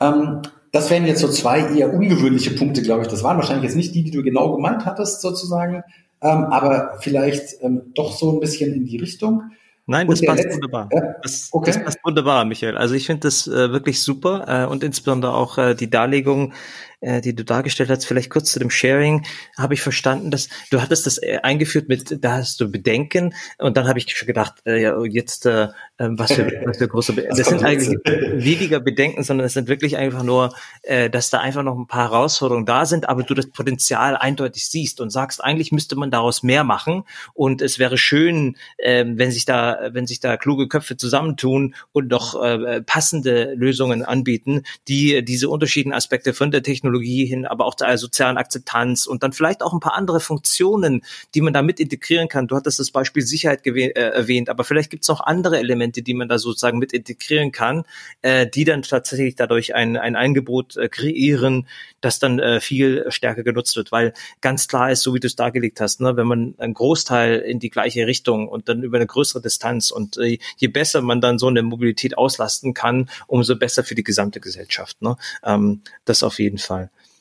Ähm, das wären jetzt so zwei eher ungewöhnliche Punkte, glaube ich. Das waren wahrscheinlich jetzt nicht die, die du genau gemeint hattest, sozusagen, ähm, aber vielleicht ähm, doch so ein bisschen in die Richtung. Nein, das passt letzte, wunderbar. Das, okay. das passt wunderbar, Michael. Also ich finde das äh, wirklich super äh, und insbesondere auch äh, die Darlegung äh, die du dargestellt hast, vielleicht kurz zu dem Sharing, habe ich verstanden, dass du hattest das äh, eingeführt mit, da hast du Bedenken und dann habe ich schon gedacht, äh, ja, jetzt äh, ähm, was für, was für große Bedenken. Das sind eigentlich weniger Bedenken, sondern es sind wirklich einfach nur, äh, dass da einfach noch ein paar Herausforderungen da sind, aber du das Potenzial eindeutig siehst und sagst, eigentlich müsste man daraus mehr machen und es wäre schön, äh, wenn sich da, wenn sich da kluge Köpfe zusammentun und doch äh, passende Lösungen anbieten, die diese unterschiedlichen Aspekte von der Technologie Technologie hin, aber auch der sozialen Akzeptanz und dann vielleicht auch ein paar andere Funktionen, die man da mit integrieren kann. Du hattest das Beispiel Sicherheit äh, erwähnt, aber vielleicht gibt es noch andere Elemente, die man da sozusagen mit integrieren kann, äh, die dann tatsächlich dadurch ein, ein Angebot äh, kreieren, das dann äh, viel stärker genutzt wird, weil ganz klar ist, so wie du es dargelegt hast, ne, wenn man einen Großteil in die gleiche Richtung und dann über eine größere Distanz und äh, je besser man dann so eine Mobilität auslasten kann, umso besser für die gesamte Gesellschaft. Ne? Ähm, das auf jeden Fall.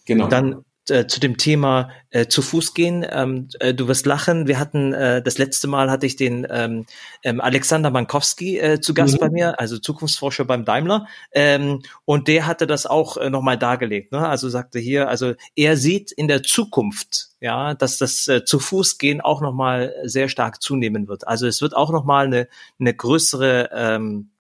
Genau. Dann äh, zu dem Thema äh, zu Fuß gehen. Ähm, äh, du wirst lachen. Wir hatten äh, das letzte Mal hatte ich den ähm, ähm, Alexander Mankowski äh, zu Gast mhm. bei mir, also Zukunftsforscher beim Daimler, ähm, und der hatte das auch äh, nochmal dargelegt. Ne? Also sagte hier, also er sieht in der Zukunft ja, dass das äh, zu Fuß gehen auch nochmal sehr stark zunehmen wird. Also es wird auch nochmal eine, eine größere ähm, äh,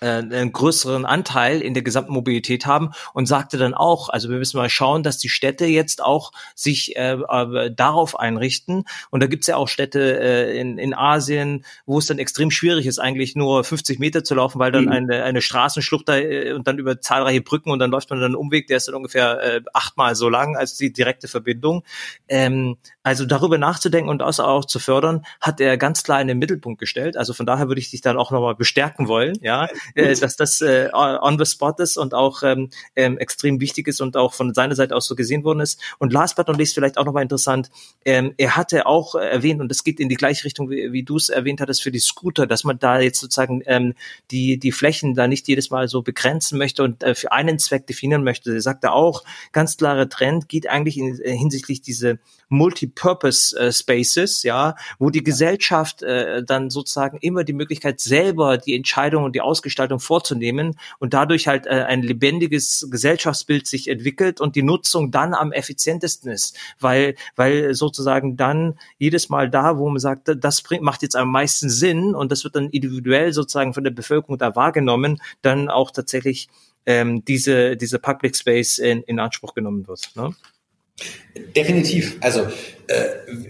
einen größeren Anteil in der gesamten Mobilität haben und sagte dann auch, also wir müssen mal schauen, dass die Städte jetzt auch sich äh, äh, darauf einrichten. Und da gibt's ja auch Städte äh, in, in Asien, wo es dann extrem schwierig ist, eigentlich nur 50 Meter zu laufen, weil dann mhm. eine, eine Straßenschlucht da äh, und dann über zahlreiche Brücken und dann läuft man dann einen Umweg, der ist dann ungefähr äh, achtmal so lang als die direkte Verbindung. Ähm, also darüber nachzudenken und das auch zu fördern, hat er ganz klar in den Mittelpunkt gestellt. Also von daher würde ich dich dann auch nochmal bestärken wollen, ja, äh, dass das äh, on the spot ist und auch ähm, ähm, extrem wichtig ist und auch von seiner Seite aus so gesehen worden ist. Und last but not least vielleicht auch nochmal interessant, ähm, er hatte auch erwähnt, und das geht in die gleiche Richtung, wie, wie du es erwähnt hattest, für die Scooter, dass man da jetzt sozusagen ähm, die, die Flächen da nicht jedes Mal so begrenzen möchte und äh, für einen Zweck definieren möchte. Er sagte auch, ganz klarer Trend geht eigentlich in, äh, hinsichtlich diese Multipurpose äh, Spaces, ja, wo die Gesellschaft äh, dann sozusagen immer die Möglichkeit selber die Entscheidung und die Ausgestaltung Stadtgestaltung vorzunehmen und dadurch halt äh, ein lebendiges Gesellschaftsbild sich entwickelt und die Nutzung dann am effizientesten ist, weil, weil sozusagen dann jedes Mal da, wo man sagt, das bringt, macht jetzt am meisten Sinn und das wird dann individuell sozusagen von der Bevölkerung da wahrgenommen, dann auch tatsächlich ähm, diese, diese Public Space in, in Anspruch genommen wird. Ne? Definitiv. Also äh,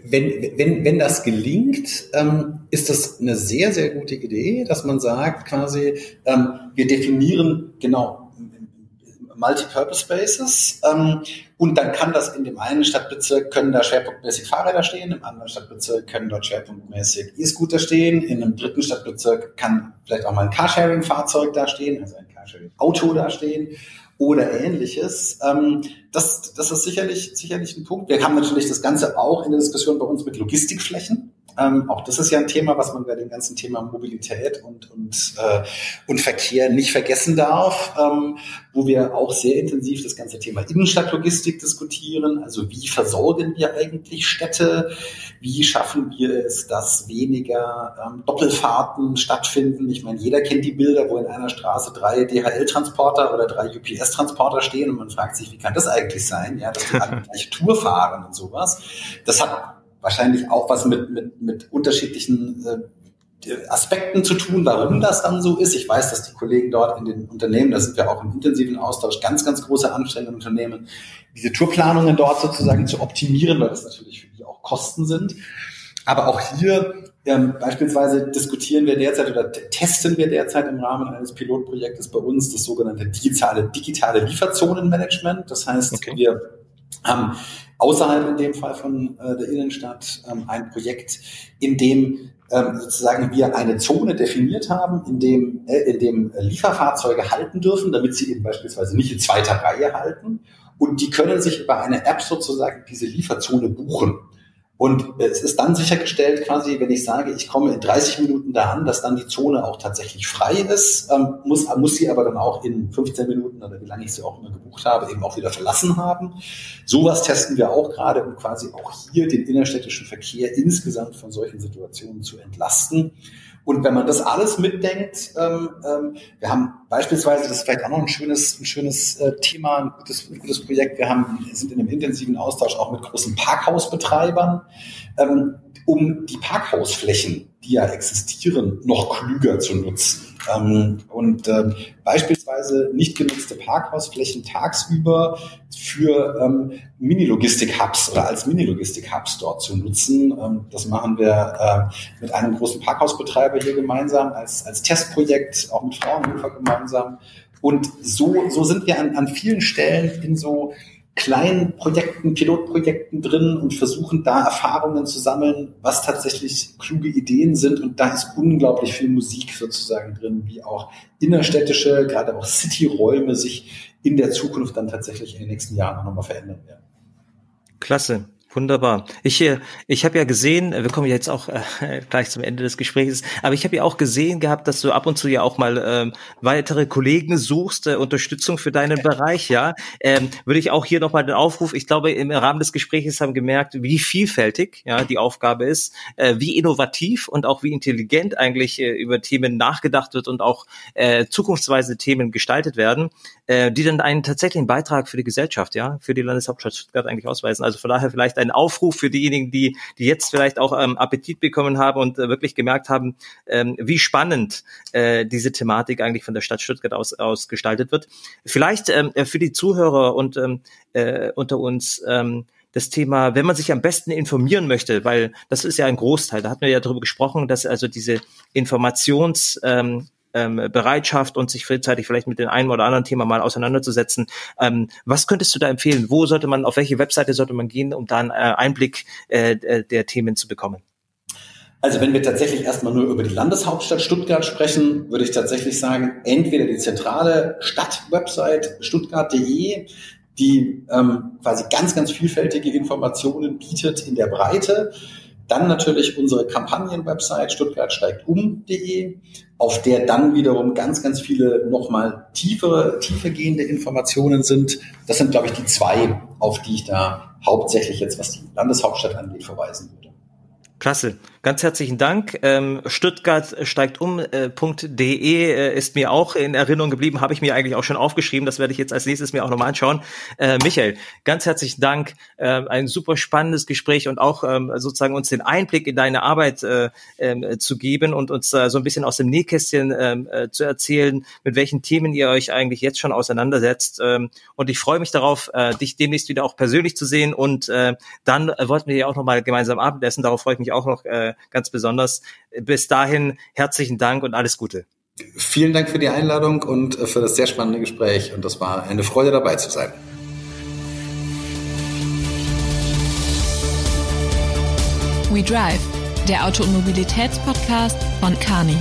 wenn, wenn, wenn das gelingt, ähm, ist das eine sehr, sehr gute Idee, dass man sagt quasi, ähm, wir definieren genau Multipurpose Spaces ähm, und dann kann das in dem einen Stadtbezirk, können da schwerpunktmäßig Fahrräder stehen, im anderen Stadtbezirk können dort schwerpunktmäßig E-Scooter stehen, in einem dritten Stadtbezirk kann vielleicht auch mal ein Carsharing-Fahrzeug da stehen, also ein Carsharing-Auto da stehen oder ähnliches. Ähm, das, das ist sicherlich, sicherlich ein Punkt. Wir haben natürlich das Ganze auch in der Diskussion bei uns mit Logistikflächen. Ähm, auch das ist ja ein Thema, was man bei dem ganzen Thema Mobilität und, und, äh, und Verkehr nicht vergessen darf, ähm, wo wir auch sehr intensiv das ganze Thema Innenstadtlogistik diskutieren. Also wie versorgen wir eigentlich Städte? Wie schaffen wir es, dass weniger ähm, Doppelfahrten stattfinden? Ich meine, jeder kennt die Bilder, wo in einer Straße drei DHL-Transporter oder drei UPS-Transporter stehen und man fragt sich, wie kann das eigentlich sein? Ja, dass die alle gleiche Tour fahren und sowas. Das hat wahrscheinlich auch was mit, mit, mit unterschiedlichen äh, Aspekten zu tun, warum das dann so ist. Ich weiß, dass die Kollegen dort in den Unternehmen, da sind wir auch im intensiven Austausch, ganz, ganz große Anstrengungen Unternehmen, diese Tourplanungen dort sozusagen zu optimieren, weil das natürlich für die auch Kosten sind. Aber auch hier ähm, beispielsweise diskutieren wir derzeit oder testen wir derzeit im Rahmen eines Pilotprojektes bei uns das sogenannte digitale, digitale Lieferzonenmanagement. Das heißt, okay. wir haben außerhalb in dem Fall von äh, der Innenstadt ähm, ein Projekt, in dem ähm, sozusagen wir eine Zone definiert haben, in dem, äh, in dem Lieferfahrzeuge halten dürfen, damit sie eben beispielsweise nicht in zweiter Reihe halten. Und die können sich über eine App sozusagen diese Lieferzone buchen. Und es ist dann sichergestellt, quasi, wenn ich sage, ich komme in 30 Minuten da an, dass dann die Zone auch tatsächlich frei ist, ähm, muss, muss sie aber dann auch in 15 Minuten oder wie lange ich sie auch immer gebucht habe, eben auch wieder verlassen haben. Sowas testen wir auch gerade, um quasi auch hier den innerstädtischen Verkehr insgesamt von solchen Situationen zu entlasten. Und wenn man das alles mitdenkt, ähm, ähm, wir haben beispielsweise, das ist vielleicht auch noch ein schönes, ein schönes äh, Thema, ein gutes, ein gutes Projekt, wir haben, sind in einem intensiven Austausch auch mit großen Parkhausbetreibern, ähm, um die Parkhausflächen, die ja existieren, noch klüger zu nutzen. Ähm, und ähm, beispielsweise nicht genutzte Parkhausflächen tagsüber für ähm, Mini-Logistik-Hubs oder als Mini-Logistik-Hubs dort zu nutzen. Ähm, das machen wir äh, mit einem großen Parkhausbetreiber hier gemeinsam als, als Testprojekt, auch mit Fraunhofer gemeinsam. Und so, so sind wir an, an vielen Stellen in so kleinen Projekten, Pilotprojekten drin und versuchen da Erfahrungen zu sammeln, was tatsächlich kluge Ideen sind. Und da ist unglaublich viel Musik sozusagen drin, wie auch innerstädtische, gerade auch City-Räume sich in der Zukunft dann tatsächlich in den nächsten Jahren nochmal verändern werden. Klasse. Wunderbar. Ich, äh, ich habe ja gesehen, wir kommen jetzt auch äh, gleich zum Ende des Gesprächs, aber ich habe ja auch gesehen gehabt, dass du ab und zu ja auch mal ähm, weitere Kollegen suchst, äh, Unterstützung für deinen Bereich, ja. Ähm, würde ich auch hier nochmal den Aufruf, ich glaube, im Rahmen des Gesprächs haben gemerkt, wie vielfältig ja die Aufgabe ist, äh, wie innovativ und auch wie intelligent eigentlich äh, über Themen nachgedacht wird und auch äh, zukunftsweisende Themen gestaltet werden, äh, die dann einen tatsächlichen Beitrag für die Gesellschaft, ja, für die Landeshauptstadt Stuttgart eigentlich ausweisen. Also von daher vielleicht ein Aufruf für diejenigen, die, die jetzt vielleicht auch ähm, Appetit bekommen haben und äh, wirklich gemerkt haben, ähm, wie spannend äh, diese Thematik eigentlich von der Stadt Stuttgart aus, aus gestaltet wird. Vielleicht ähm, äh, für die Zuhörer und ähm, äh, unter uns ähm, das Thema, wenn man sich am besten informieren möchte, weil das ist ja ein Großteil, da hatten wir ja darüber gesprochen, dass also diese Informations, ähm, ähm, Bereitschaft und sich frühzeitig vielleicht mit dem einen oder anderen Thema mal auseinanderzusetzen. Ähm, was könntest du da empfehlen? Wo sollte man, auf welche Webseite sollte man gehen, um da einen äh, Einblick äh, äh, der Themen zu bekommen? Also wenn wir tatsächlich erstmal nur über die Landeshauptstadt Stuttgart sprechen, würde ich tatsächlich sagen, entweder die zentrale Stadtwebsite stuttgart.de, die ähm, quasi ganz, ganz vielfältige Informationen bietet in der Breite. Dann natürlich unsere Kampagnen-Website Stuttgart steigt um.de, auf der dann wiederum ganz, ganz viele nochmal tiefere, tiefergehende Informationen sind. Das sind, glaube ich, die zwei, auf die ich da hauptsächlich jetzt, was die Landeshauptstadt angeht, verweisen würde. Klasse. Ganz herzlichen Dank. Ähm, Stuttgart steigt um.de äh, ist mir auch in Erinnerung geblieben, habe ich mir eigentlich auch schon aufgeschrieben. Das werde ich jetzt als nächstes mir auch nochmal anschauen. Äh, Michael, ganz herzlichen Dank. Äh, ein super spannendes Gespräch und auch ähm, sozusagen uns den Einblick in deine Arbeit äh, äh, zu geben und uns äh, so ein bisschen aus dem Nähkästchen ähm, äh, zu erzählen, mit welchen Themen ihr euch eigentlich jetzt schon auseinandersetzt. Ähm, und ich freue mich darauf, äh, dich demnächst wieder auch persönlich zu sehen. Und äh, dann äh, wollten wir ja auch nochmal gemeinsam Abendessen. Darauf freue ich mich auch noch. Ganz besonders. Bis dahin herzlichen Dank und alles Gute. Vielen Dank für die Einladung und äh, für das sehr spannende Gespräch. Und das war eine Freude dabei zu sein. We Drive, der Auto- und Mobilitätspodcast von Carney.